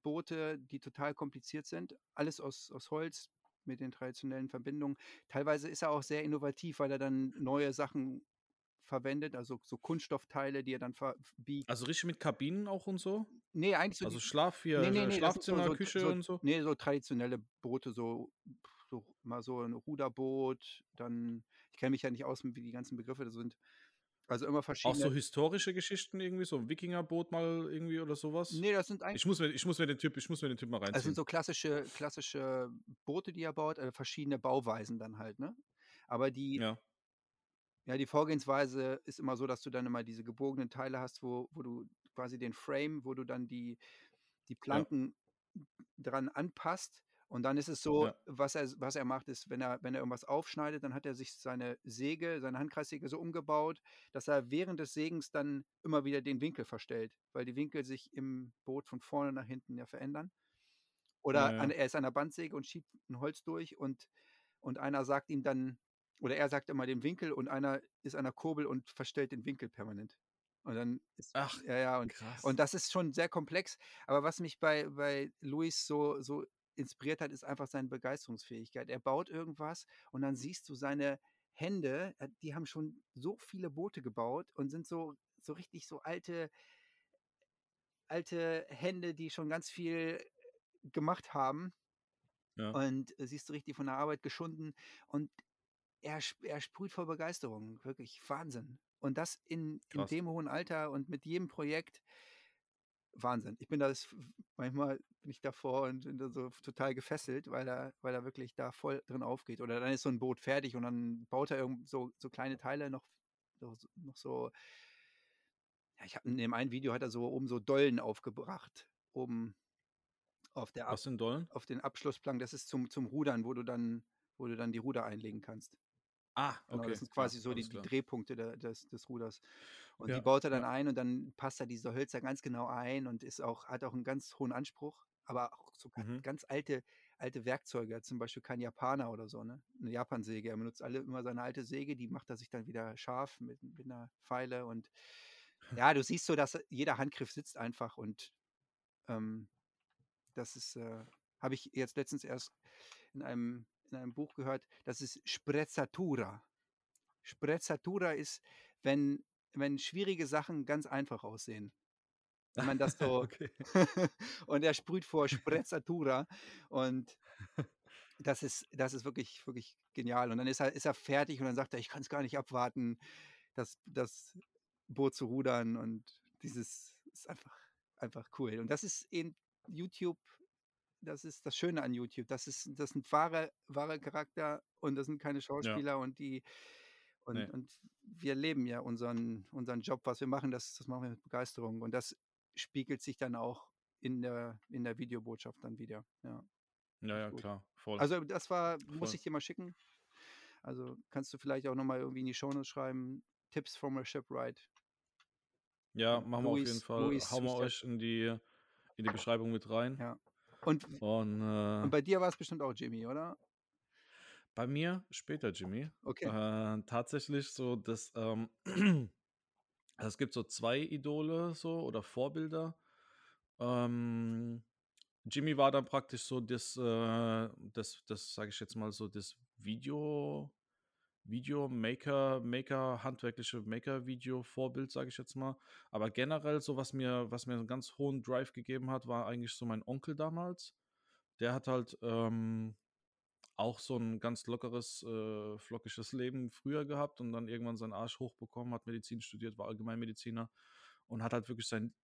Boote, die total kompliziert sind. Alles aus aus Holz mit den traditionellen Verbindungen. Teilweise ist er auch sehr innovativ, weil er dann neue Sachen verwendet, also so Kunststoffteile, die er dann ver f biegt. Also richtig mit Kabinen auch und so? Ne, eigentlich so Also Schlaf hier, ne, ne, äh, ne, so Schlafzimmer, so Küche so und so? ne, so traditionelle Boote, so so mal so 'n Ruderboot, dann ich kenne mich ja nicht aus, wie die ganzen Begriffe da sind. Also immer Auch so verschiedene historische Geschichten irgendwie, so 'n Wikingerboot mal irgendwie oder so was? Ne, das sind Ich eigentlich muss mir ich muss mir den Typ ich muss mir den Typ mal Es sind reinziehen. so klassische klassische Boote, die er baut, äh, verschiedene Bauweisen dann halt, ne? Aber die Ja. ja, die Vorgehensweise ist immer so, dass du dann immer diese gebogenen Teile hast, wo wo du quasi den Frame wo du dann die die Ja. Planken dran anpasst. Und dann ist es so, Ja. was er was er macht, ist, wenn er wenn er irgendwas aufschneidet, dann hat er sich seine Säge seine Handkreissäge so umgebaut, dass er während des Sägens dann immer wieder den Winkel verstellt, weil die Winkel sich im Boot von vorne nach hinten ja verändern. Ja, Oder an ja. er ist an der Bandsäge und schiebt 'n Holz durch und und einer sagt ihm dann oder er sagt immer den Winkel und einer ist an der Kurbel und verstellt den Winkel permanent. Und dann ist Ach, ja, ja, und krass. und das ist schon sehr komplex. Aber was mich bei bei Luis so so inspiriert hat, ist einfach seine Begeisterungsfähigkeit. Er baut irgendwas und dann siehst du seine Hände, äh, die haben schon so viele Boote gebaut und sind so so richtig so alte alte Hände, die schon ganz viel gemacht haben. Ja. Und siehst du richtig von der Arbeit geschunden und er er sprüht vor Begeisterung, wirklich Wahnsinn. Und das in in dem hohen Alter und mit jedem Projekt Wahnsinn. Ich bin da manchmal bin ich davor und bin da so total gefesselt, weil er weil er wirklich da voll drin aufgeht. Oder dann ist so 'n Boot fertig und dann baut er irgend so so kleine Teile noch noch so ja, ich habe in dem einen Video hat er so oben so Dollen aufgebracht, oben auf der Ab Was sind Dollen? auf den Abschlussplanken. Das ist zum zum Rudern, wo du dann wo du dann die Ruder einlegen kannst. Ah, Genau, das okay, sind quasi so die die. Drehpunkte der des des Ruders. Und die Ja, baut er dann ja. ein und dann passt er diese Hölzer ganz genau ein und ist auch hat auch 'n ganz hohen Anspruch, aber auch so Mhm. ganz alte alte Werkzeuge, zum Beispiel kein Japaner oder so, ne? 'Ne Japansäge. Er benutzt alle immer seine alte Säge, die macht er sich dann wieder scharf mit mit 'ner Feile und ja, du siehst so, dass jeder Handgriff sitzt einfach und, ähm, das ist, äh habe ich jetzt letztens erst in einem in einem Buch gehört, das ist Sprezzatura. Sprezzatura ist, wenn wenn schwierige Sachen ganz einfach aussehen. Wenn man das so Okay. und er sprüht vor Sprezzatura und das ist das ist wirklich wirklich genial. Und dann ist er ist er fertig und dann sagt er: „Ich kann's gar nicht abwarten, das das Boot zu rudern.“ Und dieses ist einfach einfach cool. Und das ist eben YouTube das ist das Schöne an YouTube. Das ist das sind wahre wahre Charakter und das sind keine Ja. Schauspieler und die und Ne. und wir leben ja unseren unseren Job, was wir machen, das das machen wir mit Begeisterung. Und das spiegelt sich dann auch in der in der Videobotschaft dann wider, ja. Ja, ja, klar, voll. Also, das war muss Voll. ich dir mal schicken. Also, kannst du vielleicht auch noch mal irgendwie in die Shownotes schreiben, „Tips from a Shipwright“. Ja, Ja, machen wir auf jeden Luis Fall. Luis Hauen wir euch in die in die Beschreibung mit rein. Ja. Und Und, und äh bei dir war's bestimmt auch Jimmy, oder? Bei mir später Jimmy. Okay. Äh, tatsächlich so, dass, ähm also, es gibt so 2 Idole so oder Vorbilder. Ähm, Jimmy war dann praktisch so das, äh das das, sage ich jetzt mal so, das Video Videomaker Maker handwerkliche Maker-Video-Vorbild, sage ich jetzt mal. Aber generell so, was mir was mir 'n ganz hohen Drive gegeben hat, war eigentlich so mein Onkel damals. Der hat halt, ähm auch so ein ganz lockeres, äh, flockiges Leben früher gehabt und dann irgendwann seinen Arsch hochbekommen, hat Medizin studiert, war Allgemeinmediziner und hat halt wirklich sein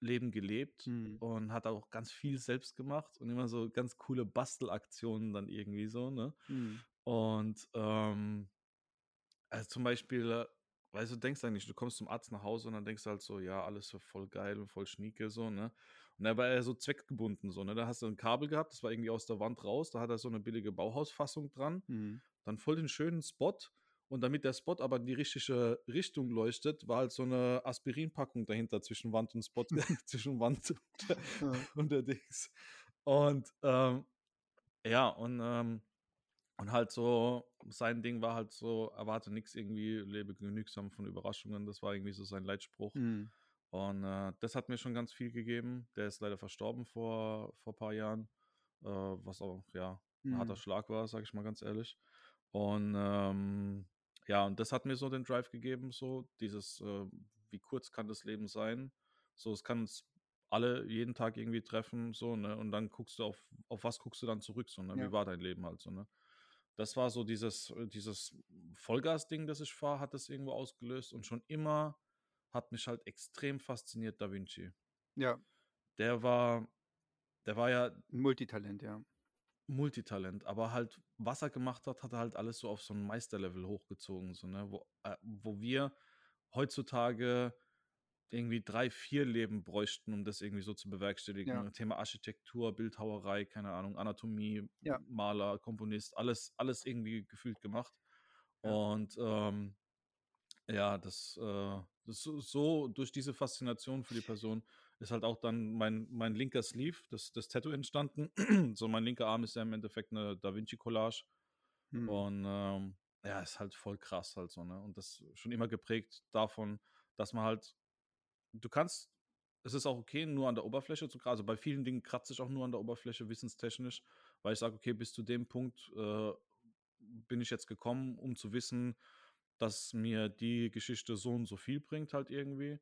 Leben gelebt Mhm. und hat auch ganz viel selbst gemacht und immer so ganz coole Bastelaktionen dann irgendwie so, ne? Mhm. Und, ähm also, zum Beispiel, weißt du, denkst eigentlich, du kommst zum Arzt nach Hause und dann denkst du halt so: „Ja, alles so voll geil und voll schnieke“, so, ne? Da war er so zweckgebunden so, ne? Da hast du ein Kabel gehabt, das war irgendwie aus der Wand raus, da hat er so eine billige Bauhausfassung dran, Mhm. dann voll den schönen Spot und damit der Spot aber in die richtige Richtung leuchtet, war halt so eine Aspirinpackung dahinter zwischen Wand und Spot zwischen Wand und und der Dings. Und, ähm, ja, und, ähm und halt so sein Ding war halt so: „Erwarte nix irgendwie, lebe genügsam von Überraschungen.“ Das war irgendwie so sein Leitspruch. Mhm. Und, äh, das hat mir schon ganz viel gegeben. Der ist leider verstorben vor vor paar Jahren, äh, was auch, ja, 'n harter Mhm. Schlag war, sage ich mal ganz ehrlich. Und, ähm, ja, und das hat mir so den Drive gegeben, so dieses, äh, wie kurz kann das Leben sein? So, es kann uns alle jeden Tag irgendwie treffen, so, ne? Und dann guckst du auf auf was guckst du dann zurück, so, ne? Ja. Wie war dein Leben halt so, ne? Das war so dieses äh, dieses Vollgas-Ding, das ich fahre, hat das irgendwo ausgelöst und schon immer hat mich halt extrem fasziniert Da Vinci. Ja. Der war der war ja Multitalent, ja. Multitalent, aber halt, was er gemacht hat, hat er halt alles so auf so 'n Meisterlevel hochgezogen, so, ne? Wo äh, wo wir heutzutage irgendwie 3, 4 Leben bräuchten, um das irgendwie so zu bewerkstelligen. Ja. Thema Architektur, Bildhauerei, keine Ahnung, Anatomie, Ja. Maler, Komponist, alles alles irgendwie gefühlt gemacht. Ja. Und, ähm, ja, das, äh das so so durch diese Faszination für die Person ist halt auch dann mein mein linker Sleeve, das das Tattoo entstanden. So mein linker Arm ist ja im Endeffekt 'ne Da Vinci Collage Mhm. und, ähm, ja, ist halt voll krass halt so, ne? Und das schon immer geprägt davon, dass man halt du kannst es ist auch okay, nur an der Oberfläche zu kra also, bei vielen Dingen kratze ich auch nur an der Oberfläche wissenstechnisch, weil ich sage: „Okay, bis zu dem Punkt, äh, bin ich jetzt gekommen, um zu wissen, dass mir die Geschichte so und so viel bringt halt irgendwie.“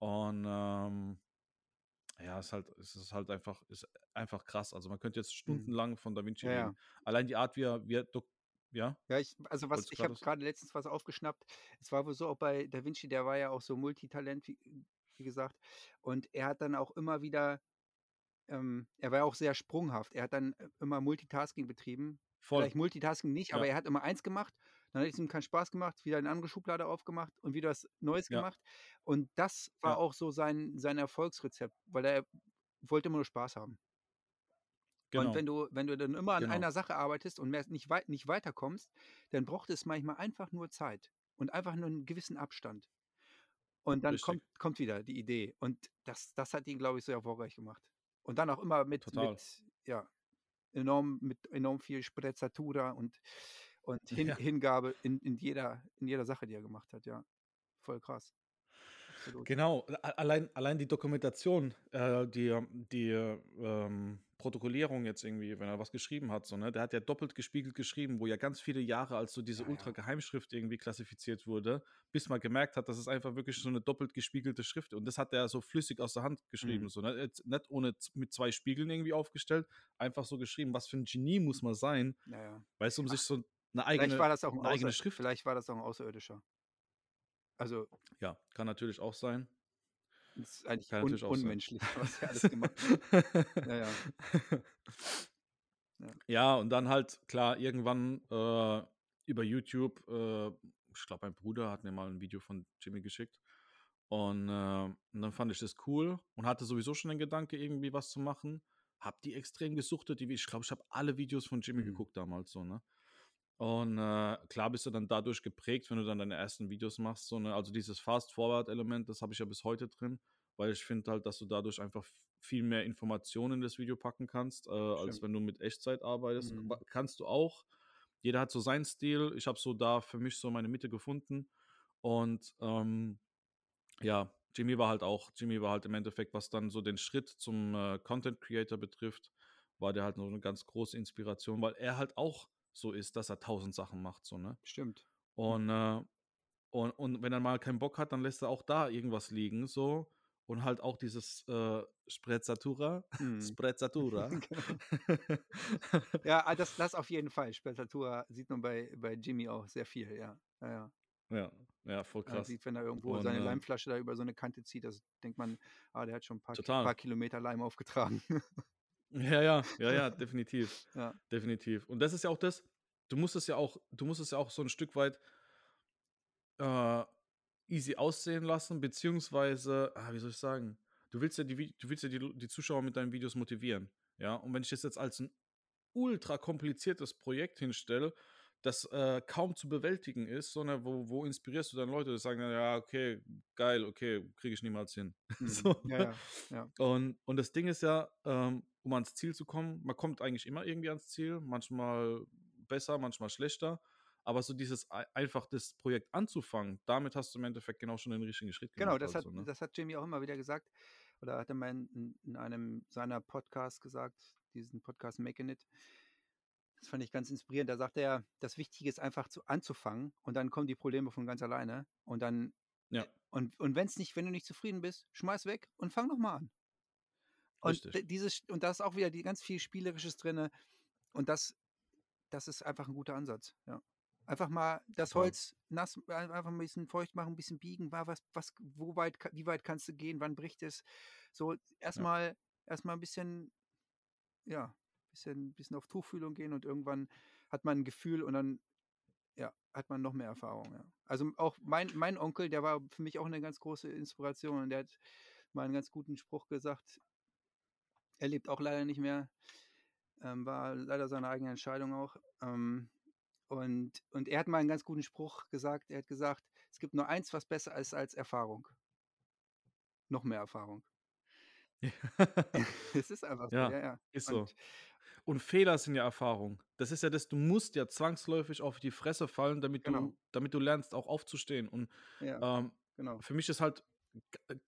Und, ähm, ja, ist halt es ist halt einfach ist einfach krass. Also, man könnte jetzt Mhm. stundenlang von Da Vinci Ja, ja. reden. Allein die Art, wie er wie er ja? Ja, ich also, was ich habe was grade letztens was aufgeschnappt. Es war wohl so auch bei Da Vinci, der war ja auch so Multitalent, wie wie gesagt. Und er hat dann auch immer wieder ähm, er war ja auch sehr sprunghaft. Er hat dann, äh, immer Multitasking betrieben. Voll. Vielleicht Multitasking nicht, aber Ja. er hat immer eins gemacht, dann hat es ihm keinen Spaß gemacht, wieder eine andere Schublade aufgemacht und wieder was Neues Ja. gemacht. Und das war Ja. auch so sein sein Erfolgsrezept, weil er wollte immer nur Spaß haben. Und Genau. wenn du wenn du dann immer an Genau. einer Sache arbeitest und nicht wei nicht weiterkommst, dann braucht es manchmal einfach nur Zeit und einfach nur 'n gewissen Abstand. Und dann Richtig. kommt kommt wieder die Idee. Und das das hat ihn, glaube ich, so erfolgreich gemacht. Und dann auch immer mit mit ja, enorm mit enorm viel Sprezzatura und und Hin Ja. Hingabe in in jeder in jeder Sache, die er gemacht hat, ja. Voll krass. Absolut. Genau, allein allein die Dokumentation, äh, die ähm, die, ähm, Protokollierung jetzt irgendwie, wenn er was geschrieben hat, so, ne? Der hat ja doppelt gespiegelt geschrieben, wo ja ganz viele Jahre als so diese Ja. Ultrageheimschrift irgendwie klassifiziert wurde, bis man gemerkt hat, dass es einfach wirklich so 'ne doppelt gespiegelte Schrift und das hat er so flüssig aus der Hand geschrieben, Mhm. so, ne? Jetzt nicht ohne mit 2 Spiegeln irgendwie aufgestellt, einfach so geschrieben. Was für 'n Genie muss man sein, Ja, ja. weißt du, um sich Ach, so 'ne vielleicht eigene war das auch 'ne eigene Außer Schrift vielleicht war das auch 'n Außerirdischer. Also Ja, kann natürlich auch sein. Das ist eigentlich un auch sein. unmenschlich, was er alles gemacht hat. Ja, ja. Ja. Und dann halt, klar, irgendwann, äh, über YouTube, äh ich glaube, mein Bruder hat mir mal 'n Video von Jimmy geschickt. Und, äh und dann fand ich das cool und hatte sowieso schon den Gedanke, irgendwie was zu machen. Habe die extrem gesuchtet, die ich glaube, ich habe alle Videos von Jimmy Mhm. geguckt damals so, ne? Und, äh, klar bist du dann dadurch geprägt, wenn du dann deine ersten Videos machst, so, ne? Also, dieses Fast-Forward-Element, das habe ich ja bis heute drin, weil ich finde halt, dass du dadurch einfach viel mehr Informationen in das Video packen kannst, äh, als wenn du mit Echtzeit arbeitest. Mhm. Kannst du auch. Jeder hat so seinen Stil. Ich habe so da für mich so meine Mitte gefunden. Und, ähm, ja, Jimmy war halt auch Jimmy war halt im Endeffekt, was dann so den Schritt zum, äh, Content Creator betrifft, war der halt noch 'ne ganz große Inspiration, weil er halt auch so ist, dass er 1.000 Sachen macht, so, ne? Stimmt. Und, äh und und wenn er mal keinen Bock hat, dann lässt er auch da irgendwas liegen so und halt auch dieses äh, Sprezzatura. Mhm. Sprezzatura. Genau. Ja, ah, das das auf jeden Fall. Sprezzatura sieht man bei bei Jimmy auch sehr viel, ja. Ja, ja. ja, ja, voll Man krass. sieht, wenn er irgendwo Und, seine äh, Leimflasche da über so eine Kante zieht, das denkt man: „Ah, der hat schon 'n paar paar Kilometer Leim aufgetragen.“ Ja, ja, ja, ja, definitiv. Ja. Definitiv. Und das ist ja auch das, du musst es ja auch, du musst es ja auch so ein Stück weit äh, easy aussehen lassen, beziehungsweise, ah, wie soll ich sagen, du willst ja die, du willst ja die, die Zuschauer mit deinen Videos motivieren. Ja, und wenn ich das jetzt als ein ultra kompliziertes Projekt hinstelle, das äh, kaum zu bewältigen ist, sondern wo, wo inspirierst du dann Leute, die sagen, dann, ja, okay, geil, okay, kriege ich niemals hin. Mhm. so. Ja, ja, ja. Und, und das Ding ist ja, ähm, um ans Ziel zu kommen, man kommt eigentlich immer irgendwie ans Ziel, manchmal besser, manchmal schlechter. Aber so dieses ei- einfach das Projekt anzufangen, damit hast du im Endeffekt genau schon den richtigen Schritt Genau, gemacht. das hat also, ne? das hat Jimmy auch immer wieder gesagt oder hat er mal in in in einem seiner Podcasts gesagt, diesen Podcast „Making It“. Das fand ich ganz inspirierend. Da sagt er: „Das Wichtige ist einfach zu anzufangen und dann kommen die Probleme von ganz alleine und dann Ja, und und wenn's nicht wenn du nicht zufrieden bist, schmeiß weg und fang noch mal an.“ Und richtig. dieses und da ist auch wieder die ganz viel Spielerisches drinne und das das ist einfach 'n guter Ansatz, ja. Einfach mal das. Holz nass ei einfach 'n bisschen feucht machen, 'n bisschen biegen, wa was was wo weit wie weit kannst du gehen, wann bricht es? So erst Ja. mal erst mal 'n bisschen ja, bisschen bisschen auf Tuchfühlung gehen und irgendwann hat man 'n Gefühl und dann, ja, hat man noch mehr Erfahrung, ja. Also, auch mein mein Onkel, der war für mich auch 'ne ganz große Inspiration und der hat mal 'n ganz guten Spruch gesagt. Er lebt auch leider nicht mehr, ähm, war leider seine eigene Entscheidung auch. Ähm, und und er hat mal 'n ganz guten Spruch gesagt. Er hat gesagt: „Es gibt nur eins, was besser ist als Erfahrung.“ Noch mehr Erfahrung. Es ist einfach so, Ja, ja, ja. ist so. Und Fehler sind ja Erfahrung. Das ist ja das, du musst ja zwangsläufig auf die Fresse fallen, damit Genau. du, damit du lernst, auch aufzustehen. Und Ja, ähm, genau. für mich ist halt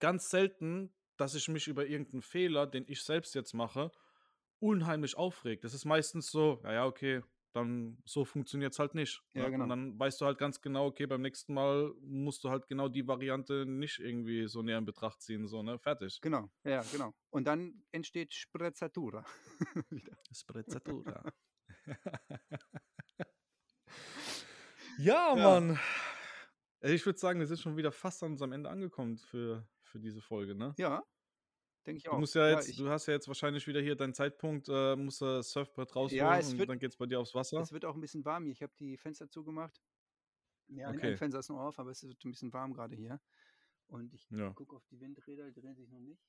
ganz selten, dass ich mich über irgendeinen Fehler, den ich selbst jetzt mache, unheimlich aufregt. Das ist meistens so, ja, ja, okay, dann so funktioniert es halt nicht. Ja, Ne? Und genau. dann weißt du halt ganz genau, okay, beim nächsten Mal musst du halt genau die Variante nicht irgendwie so näher in Betracht ziehen, so, ne? Fertig. Genau, ja, genau. Und dann entsteht Sprezzatura. Sprezzatura. ja, Ja. Mann. Ich würde sagen, wir sind schon wieder fast an unserem Ende angekommen für, für diese Folge, ne? Ja, denke ich Du auch. musst ja Ja, jetzt, ich du hast ja jetzt wahrscheinlich wieder hier deinen Zeitpunkt, äh, musst du das Surfbrett Ja, rausholen es und wird dann geht's bei dir aufs Wasser. es wird auch 'n bisschen warm hier. Ich habe die Fenster zugemacht. Ja, ein ein Okay. Fenster ist noch auf, aber es wird 'n bisschen warm grade hier. Und ich Ja. gucke auf die Windräder, die drehen sich noch nicht.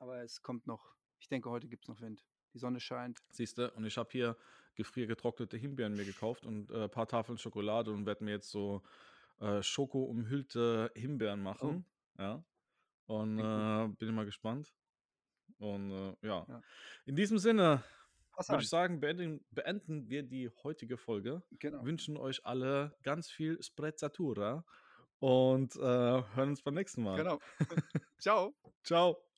Aber es kommt noch. Ich denke, heute gibt's noch Wind. Die Sonne scheint. Siehst du? Und ich habe hier gefriergetrocknete Himbeeren mir gekauft und äh, paar Tafeln Schokolade und werde mir jetzt so äh, Schoko-umhüllte Himbeeren Oh. machen. Ja. Und äh, bin mal gespannt. Und äh, ja. Ja. In diesem Sinne würde ich sagen, beenden, beenden wir die heutige Folge. Genau. Wünschen euch alle ganz viel Sprezzatura und äh, hören uns beim nächsten Mal. Genau. Tschau. Ciao.